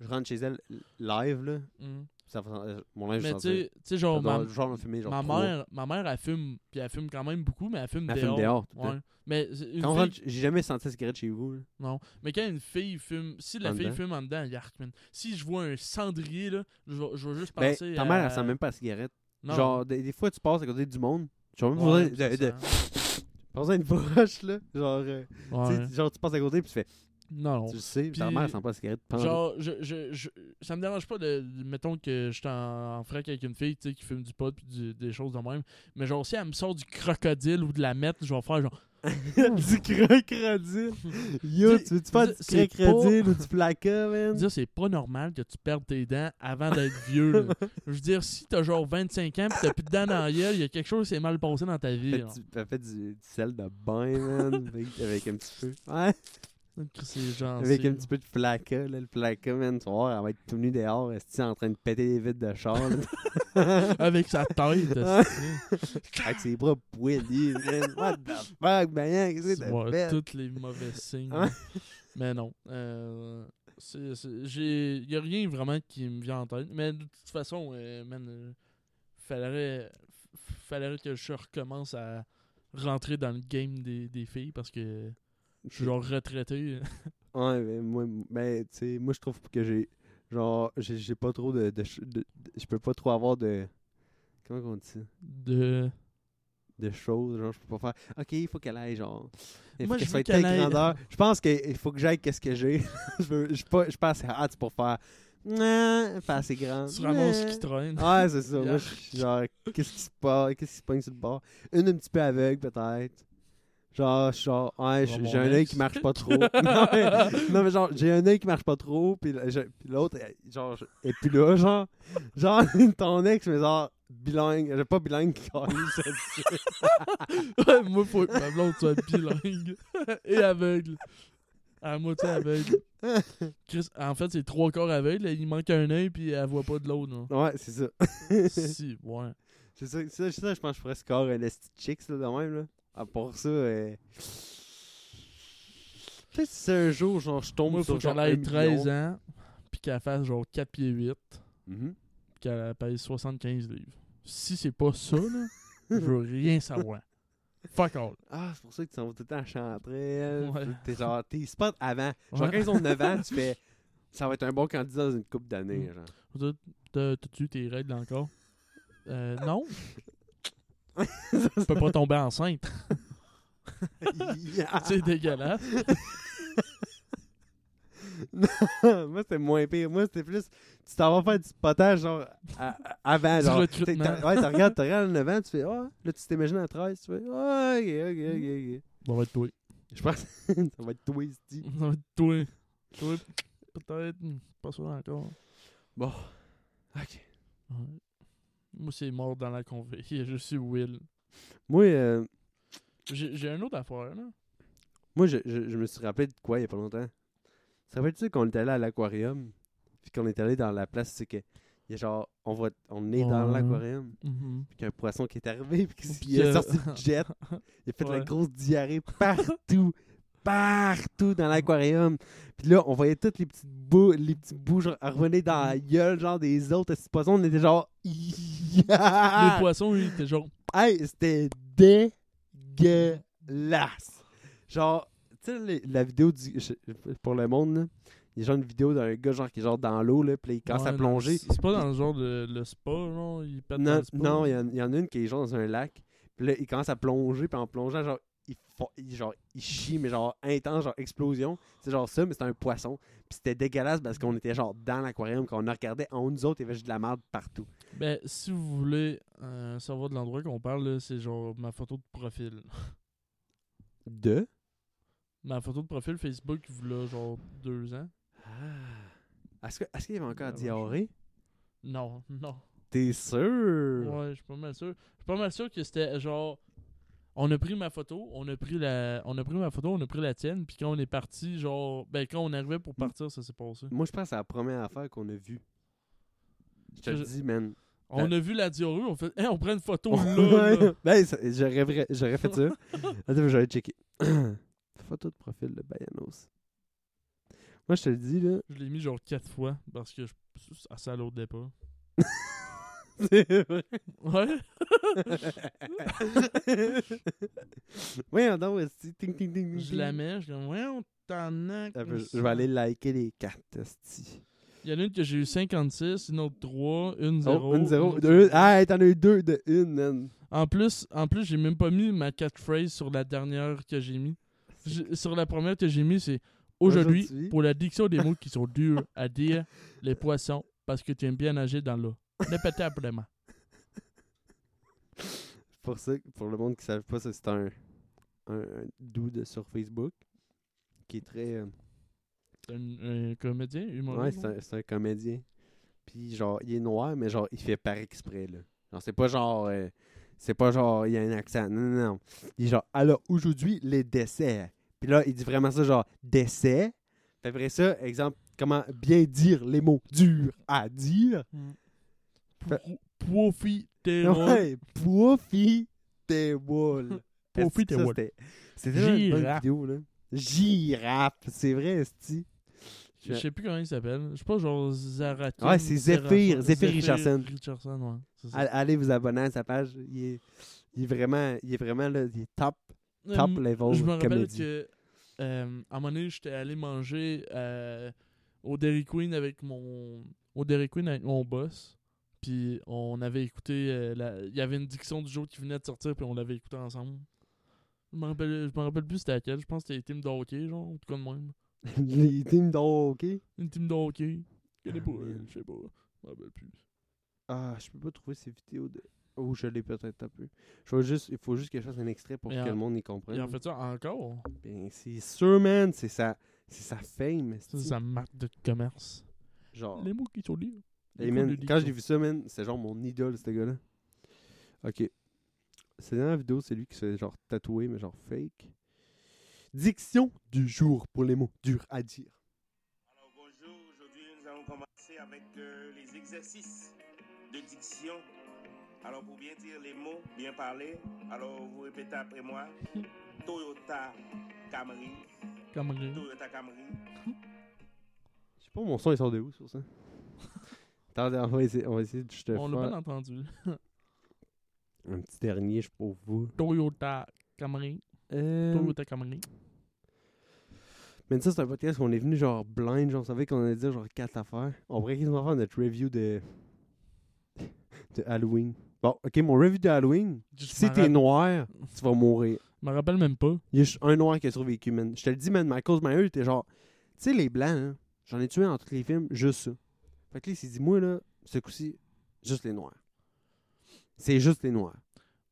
Je rentre chez elle live, là. Mhm. Ça euh, mon linge Mais tu sais, tu genre, ma, genre, me fumer, genre ma mère, ma mère, elle fume, puis elle fume quand même beaucoup, mais elle fume Elle dehors. fume dehors, tout. Ouais. Mais une fille- j'ai jamais senti la cigarette chez vous. là. Non. Mais quand une fille fume, si la En fille dedans? fume en dedans, yark, man. Si je vois un cendrier, là, je vais, juste Ben, penser ta à... mère, elle sent même pas la cigarette. Non. Genre, des, des fois, tu passes à côté du monde. Genre, même Ouais, de, de, besoin d'une broche, là. Genre, euh, tu Ouais. genre, tu passes à côté, puis tu fais, Non, non. tu le sais, ta Puis- mère, elle sent pas la cigarette. pendant- Genre, je, je, je, ça me dérange pas de, mettons que je suis en, en frac avec une fille, tu sais, qui fume du pot puis des choses de même. Mais genre, si elle me sort du crocodile ou de la mettre, je vais faire genre, du crocodile? Yo, tu veux-tu faire du crocodile ou du placa, man? dire c'est pas normal que tu perdes tes dents avant d'être vieux. là. Je veux dire, si t'as genre 25 ans pis t'as plus de dents dans la gueule, il y a quelque chose qui s'est mal passé dans ta vie. Elle fait du, du sel de bain, man, avec, avec un petit peu. Ouais, Avec un petit peu de placa, là. Le placa, man, tu voir, elle va être tout nue dehors, est en train de péter les vitres de char. Avec sa tête. Avec ses bras poilis, man. What the fuck, man, qu'est-ce que vois t'as tous les mauvais signes. Mais non. Euh, c'est- c'est- j'ai- y a rien vraiment qui me vient en tête. Mais de toute façon, euh, man, euh, faudrait, f- faudrait que je recommence à rentrer dans le game des, des filles parce que je suis genre retraité. Ouais, mais moi, mais, tu sais, moi, je trouve que j'ai. Genre, j'ai pas trop de. je peux pas trop avoir de. Comment on dit ça? de De choses. Genre, je peux pas faire. Ok, il faut qu'elle aille, genre. Il faut Moi, qu'elle soit aille- grandeur. Je pense qu'il faut que j'aille qu'est-ce que j'ai? je suis pas, pas assez hâte pour faire. Non, pas assez grande. tu ramasses ce qui traîne. Ouais, c'est ça. Moi, Yeah. je suis genre, qu'est-ce qui se passe? Qu'est-ce qui se pogne sur le bord? Une un petit peu aveugle, peut-être. Genre, genre, ouais, j'ai un œil qui marche pas trop. non, mais, non, mais genre, j'ai un œil qui marche pas trop, puis l'autre, genre, et puis là, genre, genre, ton ex, mais genre, bilingue, j'ai pas bilingue, sais. Ouais, moi, faut que ma blonde soit bilingue et aveugle. À moitié aveugle. Chris, en fait, c'est trois corps aveugles. Il manque un œil puis elle voit pas de l'autre. non. Ouais, c'est ça. si, ouais. C'est ça, ça, je pense que je ferais score un esti chicks, là, de même, là. À part ça, euh... Peut-être si un jour, genre, je tombe Moi, faut sur qu'elle genre ait un 13 million. ans puis qu'elle fasse genre 4 pieds 8 Mhm. puis qu'elle pèse 75 livres. Si c'est pas ça, là, je veux rien savoir. Fuck all. Ah, c'est pour ça que tu s'en vas tout le temps à Chanterelle. Ouais. T'es genre, t'es spot avant. Genre, Ouais. quand ils ont 9 ans, tu fais, ça va être un bon candidat dans une couple d'années, Mm. genre. T'as- T'as- T'as-tu tes règles encore? Euh, non. Tu peux pas tomber enceinte. Yeah. C'est dégueulasse. Moi, c'était moins pire. Moi, c'était plus, tu t'en vas faire du potage, genre, à- à- avant, genre. recrutement. t'es- t'as- Ouais, tu regardes, tu regardes à 9 ans, tu fais, ah, là, tu t'imagines à 13, tu fais, ah, ok, ok, ok, ok. Ça va être toi. Je pense ça va être twisty. Ça va être toi. Toi, peut-être. Pas sûr encore. Bon. Ok. Ouais. Moi, c'est mort dans la converie. Je suis Will. Moi, euh, J'ai une autre affaire, là. moi je, je, je me suis rappelé de quoi il y a pas longtemps. Tu te rappelles-tu qu'on était allé à l'aquarium? Puis qu'on est allé dans la place, c'est que. Il y a genre, on, va, on est dans l'aquarium, Mhm. puis qu'il y a un poisson qui est arrivé, puis qu'il Puis il a que- sorti le jet. Il a fait de la grosse diarrhée partout. partout dans l'aquarium. Puis là, on voyait tous les petits bouts, les petits bouts revenir dans la gueule, genre des autres petits poissons. On était genre. Les poissons, ils étaient genre. Hey, c'était dégueulasse. Genre, tu sais, la vidéo du, pour le monde, là, il y a genre une vidéo d'un gars genre qui est genre dans l'eau, là, puis il commence Ouais, à dans- plonger. C'est pas dans le genre de le spa, genre. Pètent dans Non, le spa. non, il y, en- il y en a une qui est genre dans un lac. Puis là, il commence à plonger, puis en plongeant, genre, il, genre, il chie, mais genre intense, genre explosion. C'est genre ça, mais c'était un poisson. Puis c'était dégueulasse parce qu'on était genre dans l'aquarium, quand on regardait en nous autres, il y avait juste de la merde partout. Ben, si vous voulez euh, savoir de l'endroit qu'on parle, là, c'est genre ma photo de profil. De? Ma photo de profil Facebook, vous genre deux ans. Ah. Est-ce qu'il y avait encore Ah, diarrhée? Non, non. T'es sûr? Ouais, je suis pas mal sûr. Je suis pas mal sûr que c'était genre. On a pris ma photo, on a pris la. On a pris ma photo, on a pris la tienne, puis quand on est parti, genre. Ben quand on arrivait pour partir, ça s'est passé. Moi, je pense que c'est la première affaire qu'on a vue. Je te le dis, man. On a vu la diarrhée, on fait. Hey, on prend une photo là. Là. Ben, j'aurais j'aurais fait ça. Attends, j'aurais checké. Photo de profil de Bayanos. Moi, je te le dis, là. Je l'ai mis genre quatre fois parce que je... ça, l'aurait pas. C'est vrai. Ouais. Voyons donc, esti. Ting, ting, ting, ting, Je la mets, je ouais, on t'en a. Attends, Je vais aller liker les cartes, esti. Il y en a une que j'ai eu 56, une autre 3, une 0. Oh, une zéro. Deux. Ah, t'en as eu deux de une, man. En plus, en plus j'ai même pas mis ma catchphrase sur la dernière que j'ai mis. J'ai- Sur la première que j'ai mis, c'est Aujourd'hui, Aujourd'hui. pour la diction des mots qui sont durs à dire, les poissons, parce que tu aimes bien nager dans l'eau. Après moi. Pour ça, pour le monde qui ne savait pas, c'est un, un, un dude sur Facebook qui est très. euh, C'est un, un comédien, ouais, humoriste. c'est un, c'est un comédien. Puis, genre, il est noir, mais genre, il fait par exprès, là. Genre, c'est pas genre. euh, c'est pas genre, il y a un accent. Non, non, non. Il est genre, alors, aujourd'hui, les desserts. Puis là, il dit vraiment ça, genre, décès. Puis après ça, exemple, comment bien dire les mots durs à dire. Pro- Profiterole. Ouais. Profitable. Ça, C'était une bonne vidéo, là. Girafe, c'est vrai, esti. Je sais plus comment il s'appelle. Je sais pas, genre Zarathustre. Ouais, c'est Zephyr, Zephyr Richardson. Richardson, ouais. c'est ça. All- Allez vous abonner à sa page. Il est, il est vraiment, il est vraiment là, il est top, top Euh, level Je me rappelle comédie. que euh, à un moment donné, j'étais allé manger euh, au Dairy Queen avec mon au Dairy Queen avec mon boss. Puis on avait écouté euh, la- il y avait une diction du jour qui venait de sortir puis on l'avait écouté ensemble. Je me rappelle je me rappelle plus c'était laquelle, je pense que c'était les teams de hockey genre, en tout cas de même. Les teams ok? Une team de hockey. Je Ah, pas, je sais pas. Je me rappelle plus. Ah, je peux pas trouver ces vidéos de. Oh, je l'ai peut-être un peu. Je vais juste, il faut juste que je fasse un extrait pour Et que en- le monde y comprenne. Il en fait ça encore? Ben, c'est sûr, man. C'est sa, c'est sa fame. C'est sa marque de commerce. Genre. Les mots qui sont liés. Hey, man, quand j'ai vu ça, man, c'est genre mon idole, ce gars-là. Ok. C'est dans la vidéo, c'est lui qui se fait genre tatouer, mais genre fake. Diction du jour pour les mots durs à dire. Alors bonjour, aujourd'hui nous allons commencer avec euh, les exercices de diction. Alors pour bien dire les mots, bien parler, alors vous répétez après moi. Toyota Camry, Camry. Toyota Camry, Je sais pas, mon son il sort de où sur ça? Attendez, on va essayer, on va essayer de juste On l'a faire pas entendu. un petit dernier, je pour vous. Toyota Camry. Euh, Toyota Camry. mais ça, c'est un podcast qu'on est venu genre blind, genre on savait qu'on allait dire genre quatre affaires. On pourrait quasiment faire notre review de, de Halloween. Bon, ok, mon review de Halloween. Je Si t'es noir, tu vas mourir. Je me rappelle même pas. Il y a juste un noir qui a survécu, man. Je te le dis, man, Michael Myers était genre. Tu sais, les blancs, hein, j'en ai tué dans tous les films, juste ça. Fait que là, il s'est dit, moi, là, ce coup-ci, juste les noirs. C'est juste les noirs.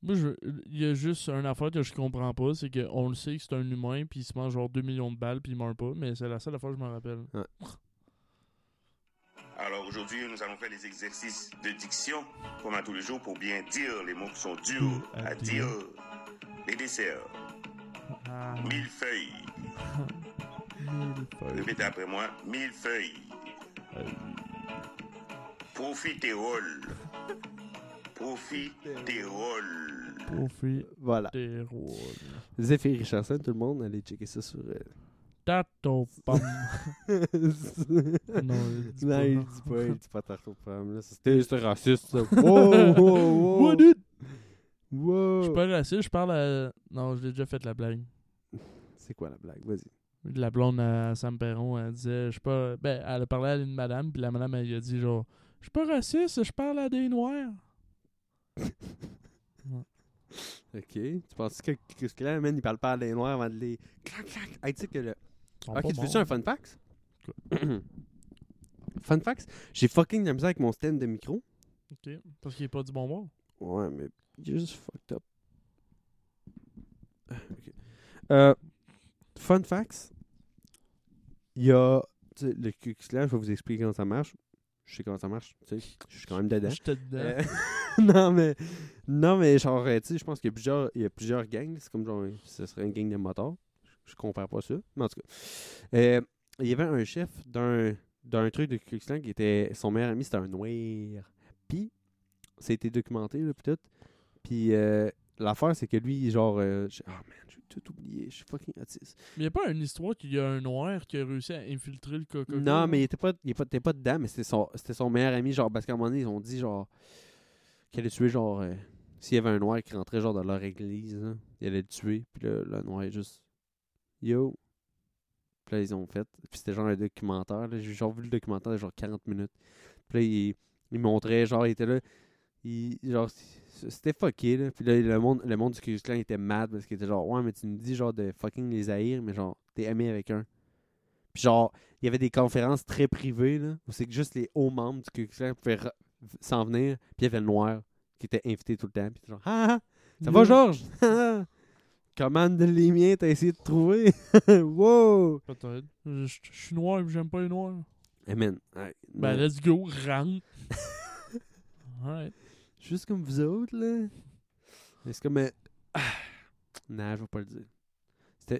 Moi, je... il y a juste une affaire que je comprends pas, c'est qu'on le sait que c'est un humain, puis il se mange genre 2 millions de balles, puis il meurt pas, mais c'est la seule affaire que je me rappelle. Alors aujourd'hui nous allons faire les exercices de diction, comme à tous les jours, pour bien dire les mots qui sont durs À à dire. dire. Les desserts, Ah, mille feuilles. mille feuilles. Répétez après moi, mille feuilles. Profiterole. Profiterole. Profit Voilà. des rôles. Zephyr Richardson, tout le monde, allez checker ça sur. euh, Tato pam. non, non, il dit il pas. dit pas, il dit pas tarte aux pommes. là. C'était raciste, ça. Wow, wow, wow. What it? Wow. Je suis pas raciste, je parle à. Non, je l'ai déjà fait la blague. C'est quoi la blague? Vas-y. La blonde à Sam Perron, elle disait, je suis pas. Ben, elle a parlé à une madame, puis la madame, elle lui a dit, genre, je suis pas raciste, je parle à des noirs. Ok. Tu penses que, que, que là, man, il parle pas à les noirs avant de les. Clac, clac. Hey, tu sais que le. Ok, tu veux ça un fun fact? fun fact? J'ai fucking de la misère avec mon stand de micro. Ok, parce qu'il est pas du bon bord. Ouais, mais il est juste fucked up. Ah, ok. Euh, fun facts. Il y a. Le QXLAN, je vais vous expliquer comment ça marche. Je sais comment ça marche. Tu sais, je suis quand même dedans. Euh, non, mais. Non, mais genre, euh, tu sais, je pense qu'il y a plusieurs, il y a plusieurs gangs. C'est comme genre, ce serait une gang de motards. Je, compare pas ça. Mais en tout cas. Euh, il y avait un chef d'un d'un truc de Ku qui était. Son meilleur ami, c'était un noir. Puis, ça a été documenté, là, puis tout. Puis, euh, l'affaire, c'est que lui, genre, euh, j'ai- ah man, j'ai tout oublié, je suis fucking autiste. Mais y a pas une histoire qu'il y a un noir qui a réussi à infiltrer le coca Non, mais il était pas, il était pas, était pas dedans, mais c'était son, c'était son meilleur ami, genre, parce qu'à un moment donné, ils ont dit, genre, qu'il allait tuer, genre, euh, s'il y avait un noir qui rentrait, genre, dans leur église, là, il allait le tuer, puis là, le noir est juste, yo. Puis là, ils ont fait, puis c'était genre un documentaire, là, j'ai genre vu le documentaire de genre 40 minutes. Puis là, il, il montrait, genre, il était là, il, genre, c'était fucké, là. Puis là, le monde, le monde du Ku était mad parce qu'il était genre, ouais, mais tu me dis, genre, de fucking les haïr, mais genre, t'es ami avec un. Puis genre, il y avait des conférences très privées, là, où c'est que juste les hauts membres du Ku pouvaient s'en venir, puis il y avait le noir qui était invité tout le temps, puis genre, ah, ah, ça va, Georges? Ah, ah. Comment de les miens t'as essayé de trouver? wow! Peut-être. Je suis noir et j'aime pas les noirs. Ouais, Ben, let's go, rentre. Alright. Juste comme vous autres, là. Mais c'est comme. euh, ah, non, je vais pas le dire.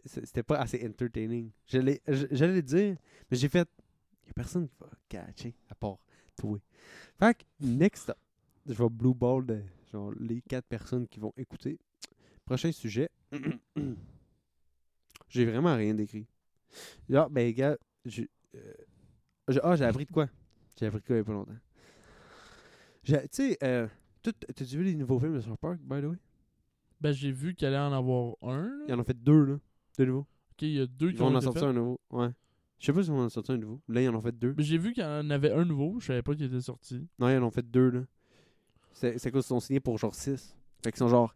C'était- pas assez entertaining. Je- J'allais le dire, mais j'ai fait. Y a personne qui va catcher, à part toi. Fait que, next up, je vais blue ball de genre, les quatre personnes qui vont écouter. Prochain sujet. j'ai vraiment rien d'écrit. Là, ben, gars, j'ai. euh, ah, j'ai appris de quoi? J'ai appris de quoi il y a pas longtemps. Tu sais, euh, t'as-tu vu les nouveaux films de South Park, by the way? Ben, j'ai vu qu'il allait en avoir un. Ils Là. en ont fait deux, là. De nouveau. Ok, il y a deux Ils qui ont en faits. un nouveau. Ouais. Je sais pas si on en a sorti un nouveau. Là, ils en ont fait deux. Mais j'ai vu qu'il y en avait un nouveau. Je savais pas qu'il était sorti. Non, ils en ont fait deux, là. C'est cause qu'ils sont signés pour genre 6. Fait qu'ils sont genre.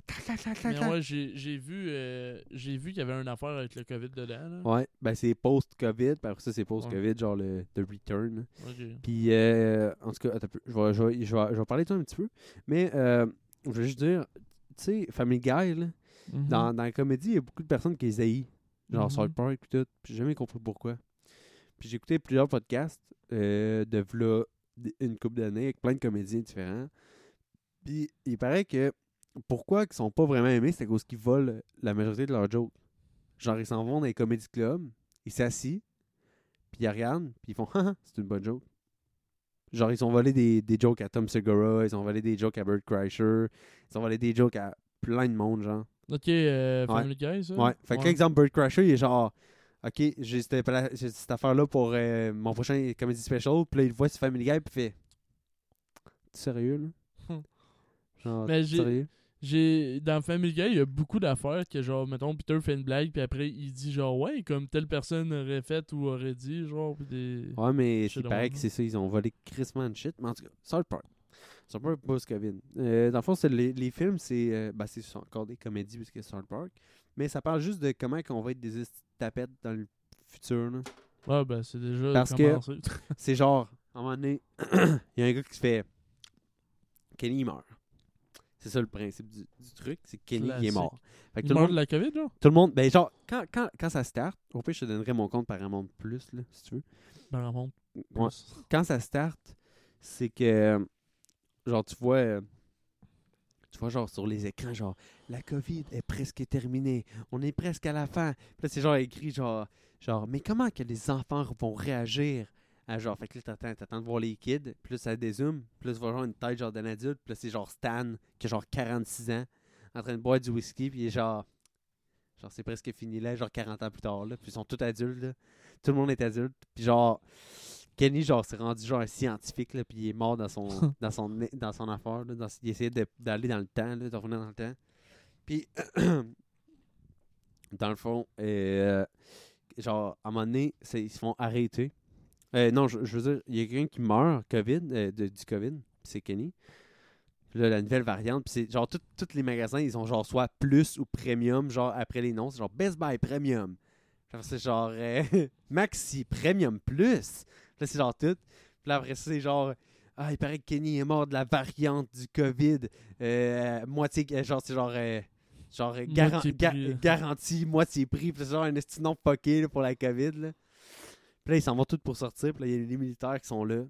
Mais ouais, j'ai vu, euh, j'ai vu qu'il y avait une affaire avec le COVID dedans. Là. Ouais, ben c'est post-COVID. Puis après ça, c'est post-COVID, genre le The Return. là. Ok. Puis, euh, en tout cas, attends. Je vais, je, vais, je, vais, je vais parler de ça un petit peu. Mais, euh, je veux juste dire, tu sais, Family Guy, là, Mhm. dans, dans la comédie, il y a beaucoup de personnes qui les haïssent. Genre Mhm. South Park, puis tout. Puis j'ai jamais compris pourquoi. Puis j'ai écouté plusieurs podcasts euh, de v'là une couple d'années avec plein de comédiens différents. Puis il paraît que pourquoi ils sont pas vraiment aimés, c'est à cause qu'ils volent la majorité de leurs jokes. Genre, ils s'en vont dans les comédie clubs, ils s'assient, puis ils regardent, puis ils font c'est une bonne joke. Genre, ils ont volé des, des jokes à Tom Segura, ils ont volé des jokes à Bert Kreischer, ils ont volé des jokes à plein de monde, genre. Ok, euh, Ouais. Family Guy, ça? Ouais. Fait que, exemple, Bird Crusher, il est genre, OK, j'ai cette, cette affaire-là pour euh, mon prochain comedy special. Puis là, il voit sur Family Guy, puis fait, T'es sérieux, là? Genre, Mais sérieux? J'ai dans Family Guy, il y a beaucoup d'affaires que genre mettons Peter fait une blague puis après il dit genre ouais comme telle personne aurait fait ou aurait dit genre pis des Ouais, mais c'est pareil que c'est ça, ils ont volé crissement de shit. Mais en tout cas, South Park. South Park post-COVID. Euh, dans le fond, c'est les, les films, c'est euh, ben, c'est encore des comédies parce que c'est South Park. Mais ça parle juste de comment on va être des tapettes dans le futur. Là. Ouais ben c'est déjà Parce que-. C'est genre, à un moment donné, il y a un gars qui se fait Kenny meurt. C'est ça le principe du, du truc, c'est que Kenny il est mort. Fait que Il tout le, monde, de la COVID genre? Tout le monde, ben genre, quand, quand, quand ça start, au pire je te donnerai mon compte Paramount Plus, là, si tu veux. Ben remonte. Ouais. Quand ça start, c'est que, genre, tu vois, euh, tu vois, genre, sur les écrans, genre, la COVID est presque terminée, on est presque à la fin. Puis là, c'est genre écrit, genre, genre, mais comment que les enfants vont réagir? À genre, fait que là, t'attends, t'attends de voir les kids, là, ça dézoome, là, tu vois genre une tête, genre, d'un adulte, là, c'est genre Stan, qui a genre 46 ans, en train de boire du whisky, puis il est genre, genre, c'est presque fini là, genre 40 ans plus tard, là, puis ils sont tous adultes, là. Tout le monde est adulte, puis genre, Kenny, genre, s'est rendu genre un scientifique, là, puis il est mort dans son, dans son, dans son affaire, là, dans- il essayait d'aller dans le temps, là, de revenir dans le temps. Puis, dans le fond, euh, genre, à un moment donné, ils se font arrêter. Euh, non, je, je veux dire, il y a quelqu'un qui meurt, COVID, euh, de- du COVID, c'est Kenny. Puis là, la nouvelle variante, puis c'est genre, tous les magasins, ils ont genre soit plus ou premium, genre, après les noms, c'est genre Best Buy Premium. C'est genre euh, Maxi Premium Plus. Puis là, c'est genre tout. Puis là, après, c'est genre. Ah, il paraît que Kenny est mort de la variante du COVID. Euh, moitié. Genre, c'est genre. euh, genre, garan- Moitié ga- garantie, moitié prix. Puis genre un esti non fucké là, pour la COVID. Là. Puis là, ils s'en vont tous pour sortir. Puis là, il y a les militaires qui sont là.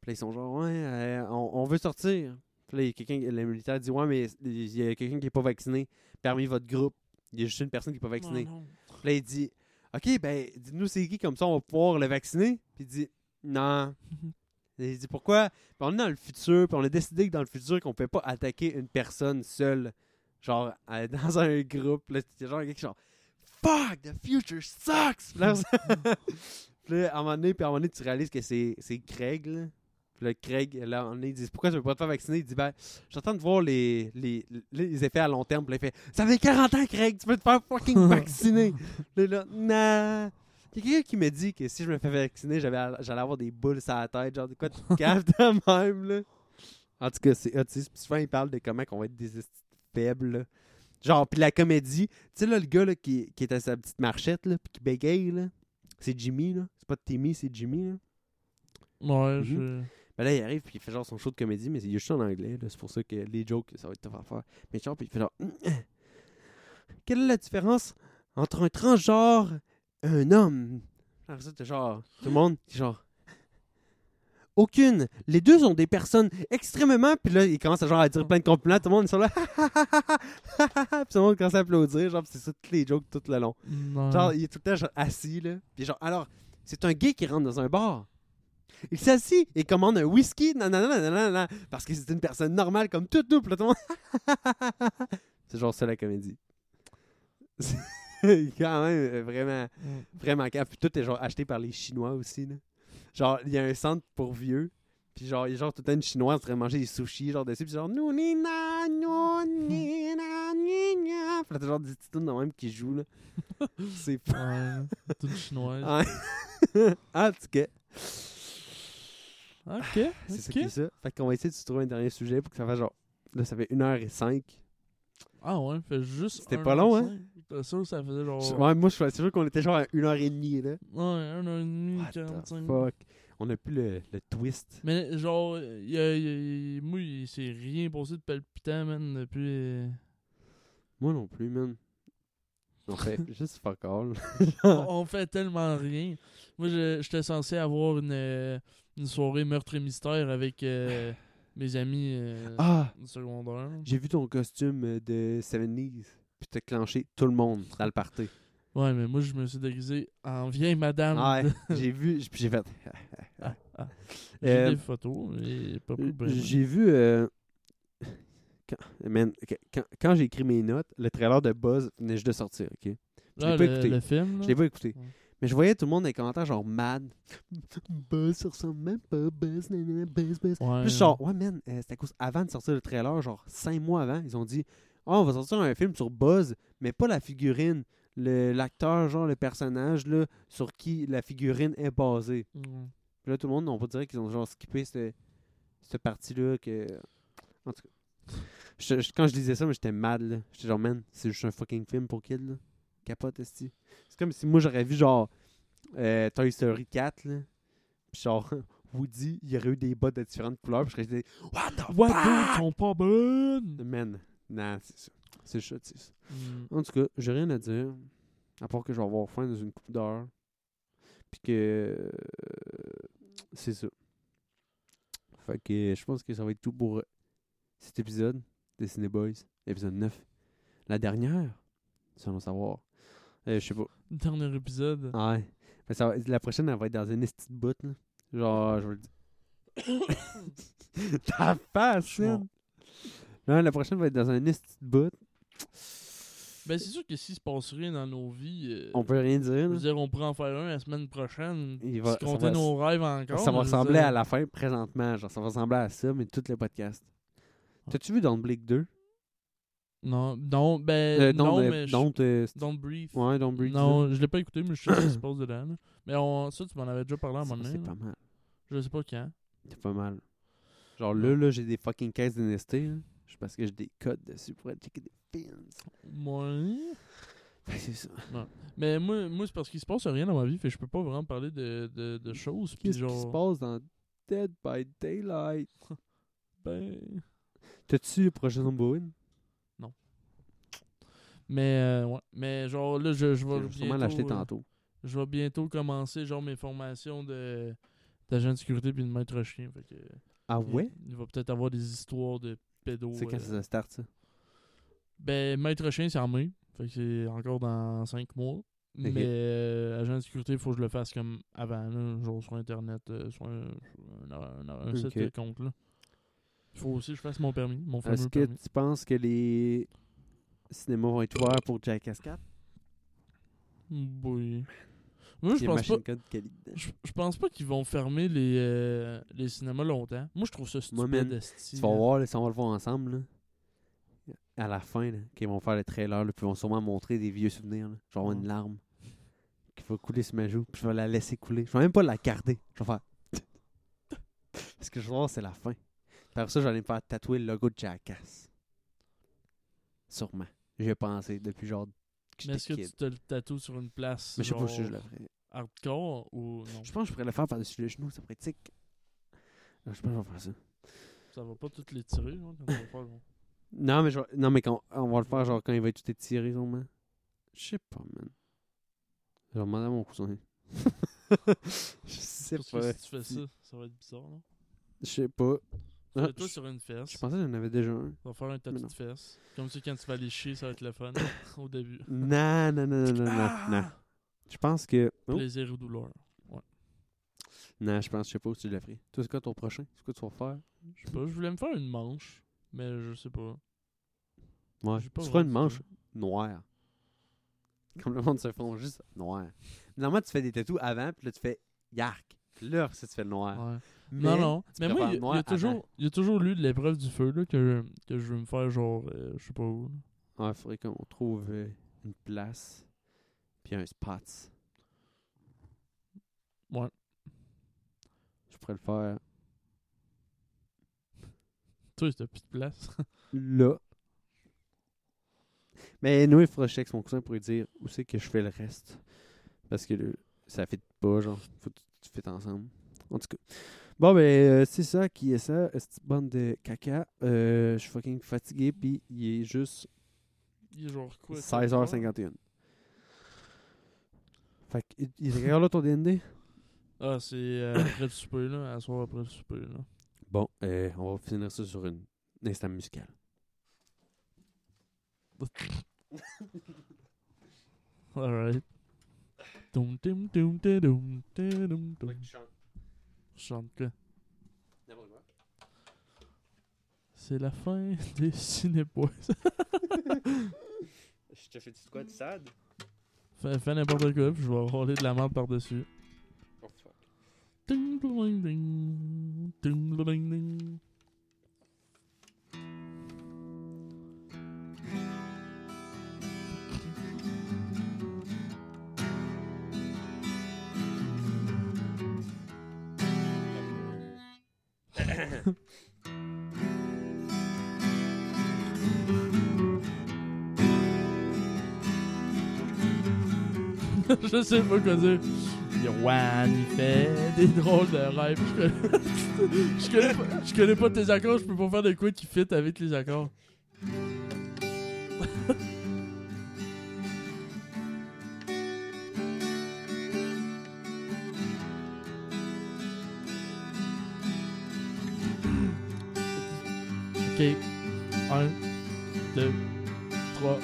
Puis là, ils sont genre, ouais, euh, on, on veut sortir. Puis là, il y a quelqu'un, le militaire dit, ouais, mais il y a quelqu'un qui n'est pas vacciné parmi votre groupe. Il y a juste une personne qui n'est pas vaccinée. Oh. Puis là, il dit Ok, ben, dites-nous c'est qui, comme ça, on va pouvoir le vacciner? Puis il dit Non. Et il dit Pourquoi? Puis on est dans le futur, puis on a décidé que dans le futur, qu'on ne peut pas attaquer une personne seule. genre, euh, dans un groupe, là, c'était genre, quelque genre, fuck, the future sucks! Puis là, puis là, à un moment donné, puis à un moment donné, tu réalises que c'est c'est Craig, là. Puis là, Craig, là, moment donné, il dit Pourquoi tu veux pas te faire vacciner? Il dit Ben, j'attends de voir les, les, les effets à long terme. Puis là, il fait Ça fait 40 ans, Craig, tu peux te faire fucking vacciner. Puis là, nah. Il y a quelqu'un qui me dit que si je me fais vacciner, j'avais- j'allais avoir des boules sur la tête. Genre, de quoi tu te caves de même, là. En tout cas, c'est autiste. Puis souvent, il parle de comment on va être des faibles, là. Genre, puis la comédie. Tu sais, là, le gars là, qui, qui est à sa petite marchette, là, puis qui bégaye, là. C'est Jimmy, là. C'est pas Timmy, c'est Jimmy, là. Ouais, Mhm. je. Ben là, il arrive puis il fait genre son show de comédie, mais il est juste en anglais. là. C'est pour ça que les jokes, ça va être tough à faire. Mais genre, puis il fait genre. Quelle est la différence entre un transgenre et un homme? Alors ça, t'es genre. Tout le monde, c'est genre. Aucune. Les deux sont des personnes extrêmement. Puis là, il commence à, genre, à dire plein de compliments. Tout le monde est sur là. puis tout le monde commence à applaudir. Genre, c'est ça, tous les jokes tout le long. Non. Genre, il est tout le temps genre, assis, là. Puis genre, alors, c'est un gay qui rentre dans un bar. Il s'assit et commande un whisky, non, non, parce que c'est une personne normale comme tout nous, puis là, tout le monde- c'est genre ça la comédie. Quand même euh, vraiment, Mm. vraiment. Puis tout est genre acheté par les Chinois aussi, là. Genre, il y a un centre pour vieux, puis genre, il y a genre tout le temps une Chinoise en train de manger des sushis, genre dessus, puis genre, nous, ni, na, nous, ni, na, ni, na. Puis là, t'as genre des petites tunes même qui jouent, là. C'est Ouais, toute chinoise. En tout cas, Ok. c'est ça qui est ça. Fait qu'on va essayer de se trouver un dernier sujet pour que ça fasse genre. Là, ça fait 1h05. Ah ouais, fait juste. C'était pas long, hein? T'es sûr que ça faisait genre. Ouais, moi, je suis sûr qu'on était genre à 1h30 là. Ouais, un heure et demie, What the 45 fuck? On a plus le, le twist. Mais genre, y a, y a- moi, il s'est rien passé de palpitant, man, depuis. euh, Moi non plus, man. On fait juste fuck all. on, fait tellement rien. Moi, je- j'étais censé avoir une, euh, une soirée meurtre et mystère avec euh, mes amis euh, Ah, du secondaire. j'ai vu ton costume de 70s. Puis t'as clenché tout le monde dans le party. Ouais, mais moi, je me suis déguisé en vieille madame. Ouais, de- j'ai vu. Puis j'ai fait. Ah, ah. J'ai Euh, des photos, mais pas plus J'ai vu. euh, Quand, man, que- quand, quand j'ai écrit mes notes, le trailer de Buzz venait juste de sortir, ok? Je l'ai Ah, pas écouté. le film. Je l'ai pas écouté. Ouais. Mais je voyais tout le monde dans les commentaires genre mad. Buzz, ça ressemble même pas. Buzz, nanana, Buzz, Buzz. Ouais, Puis genre, ouais, man, euh, c'était à cause avant de sortir le trailer, genre cinq mois avant, ils ont dit Oh, on va sortir un film sur Buzz, mais pas la figurine. Le- L'acteur, genre le personnage là, sur qui la figurine est basée. Puis là, tout le monde, on peut dire qu'ils ont genre skippé cette, cette partie-là. que En tout cas, je- je- quand je disais ça, j'étais mad. là. J'étais genre, man, c'est juste un fucking film pour kids. Là. Capote. C'est comme si moi, j'aurais vu genre euh, Toy Story 4. Là. Puis genre, Woody, il y aurait eu des bottes de différentes couleurs. Puis je serais dit, What the What, fuck? sont pas bonnes! Man, nah, c'est ça. C'est ça, c'est ça. Mm. En tout cas, j'ai rien à dire. À part que je vais avoir faim dans une coupe d'heure. Puis que. euh, c'est ça. Fait que je pense que ça va être tout pour cet épisode de Ciné Boys, épisode 9. La dernière, le savoir. Euh, je sais pas. Dernier épisode? Ouais. Mais ça va- la prochaine, elle va être dans une petite bout, là. Genre, je vais le dire. Ta face, man. Non, la prochaine va être dans un petite bout. Ben, c'est sûr que s'il se passe rien dans nos vies, euh, On peut rien je dire. veux là. dire, on pourrait en faire un la semaine prochaine. Il va- se ça compter va- nos rêves encore. Ça va mais je veux ressembler dire- à la fin présentement. Genre, ça va ressembler à ça, mais tout le podcast. T'as-tu vu Don't Blake 2? Non, non, ben, Euh, non, don't, euh, mais. je- don't, euh, Don't breathe. ouais, Don't Breathe. non, je l'ai pas écouté, mais je sais ce qui se passe dedans. là. Mais on, ça, tu m'en avais déjà parlé à un moment C'est donné. pas là. mal. Je sais pas quand. C'est pas mal. Genre là, là j'ai des fucking caisses d'NST. là. Je parce que j'ai des codes dessus pour aller checker des films. Ouais. Que c'est ça. Mais moi, moi c'est parce qu'il se passe rien dans ma vie, fait je peux pas vraiment parler de, de, de choses. Qu'est-ce genre. qui se passe dans Dead by Daylight? Ben. T'as-tu le prochain Bowen? Mais, euh, ouais. Mais genre, là, je, je Je vais. vais sûrement l'acheter euh, tantôt. Je vais bientôt commencer, genre, mes formations de d'agent de sécurité puis de maître chien. Fait que. Ah il- ouais? Il, va peut-être avoir des histoires de C'est quand euh, ça start ça? Ben, maître chien, c'est en mai. Fait que c'est encore dans 5 mois. Mais euh, agent de sécurité, il faut que je le fasse comme avant, là, genre sur Internet, euh, sur un, sur un, un- un Ok. site quelconque. Là. Il faut aussi que je fasse mon permis, mon fameux Est-ce que permis. tu penses que les cinémas vont être ouverts pour Jackass 4. Oui. Moi, je pense pas. Gun Kelly dedans. Je, je pense pas qu'ils vont fermer les, euh, les cinémas longtemps. Moi, je trouve ça Moi, stupide. man, esti, Tu vas là. voir, là, si on va le voir ensemble, là, à la fin, qu'ils vont faire le trailer, là, puis ils vont sûrement montrer des vieux souvenirs. Là. Je vais avoir une larme qui va couler sur ma joue, puis je vais la laisser couler. Je vais même pas la garder. Je vais faire. Parce que je vais voir, c'est la fin. Après ça, j'allais me faire tatouer le logo de Jackass. Sûrement. J'ai pensé depuis genre. Mais est-ce que tu te le tatoues sur une place Mais je sais pas si je genre le ferais. hardcore ou non? Je pense que je pourrais le faire par-dessus le genou, ça pourrait être tic. Je pense que je vais faire ça. Ça va pas toutes les tirer, hein, quand on va faire, genre. Non, mais, je vais- non, mais quand... on va le faire genre quand il va être tout étiré, sûrement. Je sais pas, man. Je vais demander à mon cousin. je sais Parce que pas. si tu fais ça, ça va être bizarre, là. Je sais pas. Ah, je- sur une fesse. Je pensais que j'en avais déjà un. On va faire un tatou non. de fesse. Comme ça, quand tu vas aller chier, ça va être le fun au début. Non, non, non, non, non, non, Ah! non. Je pense que. Oh. Plaisir ou douleur. Non, je pense, je sais pas où tu l'as pris. Toi, c'est quoi ton prochain? C'est quoi tu vas faire? Je sais pas, je voulais me faire une manche, mais je sais pas. Ouais. Pas Tu feras une manche noire. Comme le monde se font juste noir. Normalement, tu fais des tatous avant, puis là, tu fais yark. Puis là, ça, tu fais le noir. Ouais. Mais non, non. Mais moi, il y, a- il toujours, il y a toujours lu de l'épreuve du feu là, que, que je veux me faire, genre, euh, je sais pas où. Ouais, faudrait qu'on trouve euh, une place, puis un spot. Ouais. Je pourrais le faire Toi, t'as plus de place. là. Mais nous, il faudra que je check mon cousin pour lui dire où c'est que je fais le reste? Parce que là, ça fait pas, genre. Faut que tu fais ensemble. En tout cas. Bon, ben, euh, c'est ça qui est ça. Cette bande de caca. Euh, je suis fucking fatigué, puis il est juste Il est genre quoi 16h51. Fait que, il- est là ton DND? Ah, c'est euh, après le souper, là. À soir après le souper, là. Bon, euh, on va finir ça sur une, un instant musical. Alright. Dum dum dum dum dum dum dum dum. Chante quoi? C'est la fin des cinébois. Je te fais du quoi de sad? fais, fais n'importe quoi, puis je vais rouler de la merde par-dessus. Oh fuck. Ding, ding, ding. Ding, ding, je sais pas quoi dire. Yoann, il fait des drôles de rêves. Je connais, je connais pas, je connais pas tes accords, je peux pas faire de quoi qui fit avec les accords. Ok. Un, deux, trois.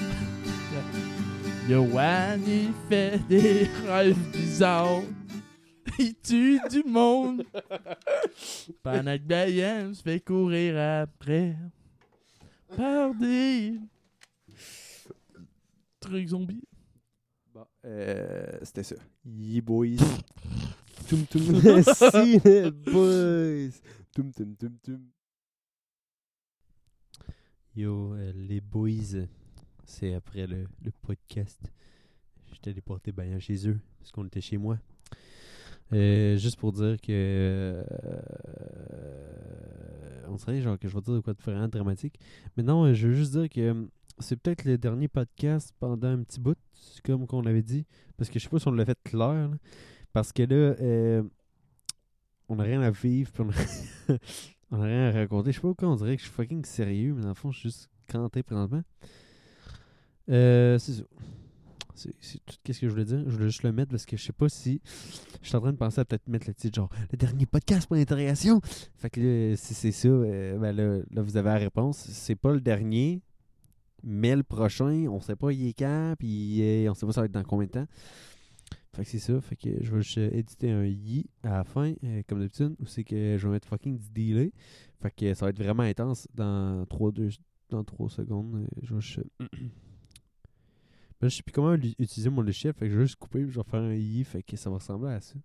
Yoann, il fait des rêves bizarres. Il tue du monde. Pendant que Brian se fait courir après. Par des trucs zombies. Bon, euh, c'était ça. Yeah, boys. tum tum. Merci, les boys. Tum tum tum tum. Yo, euh, les boys. C'est après le, le podcast. J'étais porter bain chez eux, parce qu'on était chez moi. Euh, juste pour dire que. euh, on dirait genre que je vais dire de quoi de vraiment dramatique. Mais non, euh, je veux juste dire que c'est peut-être le dernier podcast pendant un petit bout, comme qu'on avait dit. Parce que je sais pas si on l'a fait clair. là. Parce que là, on a rien à vivre, puis on on a rien à raconter. Je sais pas pourquoi on dirait que je suis fucking sérieux, mais dans le fond, je suis juste canté présentement. Euh, c'est ça. C'est c'est tout ce que je voulais dire. Je voulais juste le mettre parce que je sais pas si. Je suis en train de penser à peut-être mettre le titre genre le dernier podcast pour l'interrogation. Fait que là, si c'est ça, euh, ben là, là, vous avez la réponse. C'est pas le dernier, mais le prochain, on sait pas il est quand, puis euh, on sait pas ça va être dans combien de temps. Fait que c'est ça. Fait que je vais juste euh, éditer un i à la fin, euh, comme d'habitude, ou c'est que je vais mettre fucking du delay. Fait que ça va être vraiment intense dans 3, 2, dans 3 secondes. Euh, je vais juste. Ben, je sais plus comment utiliser mon logiciel, fait que je vais juste couper, je vais faire un i, fait que ça va ressembler à ça.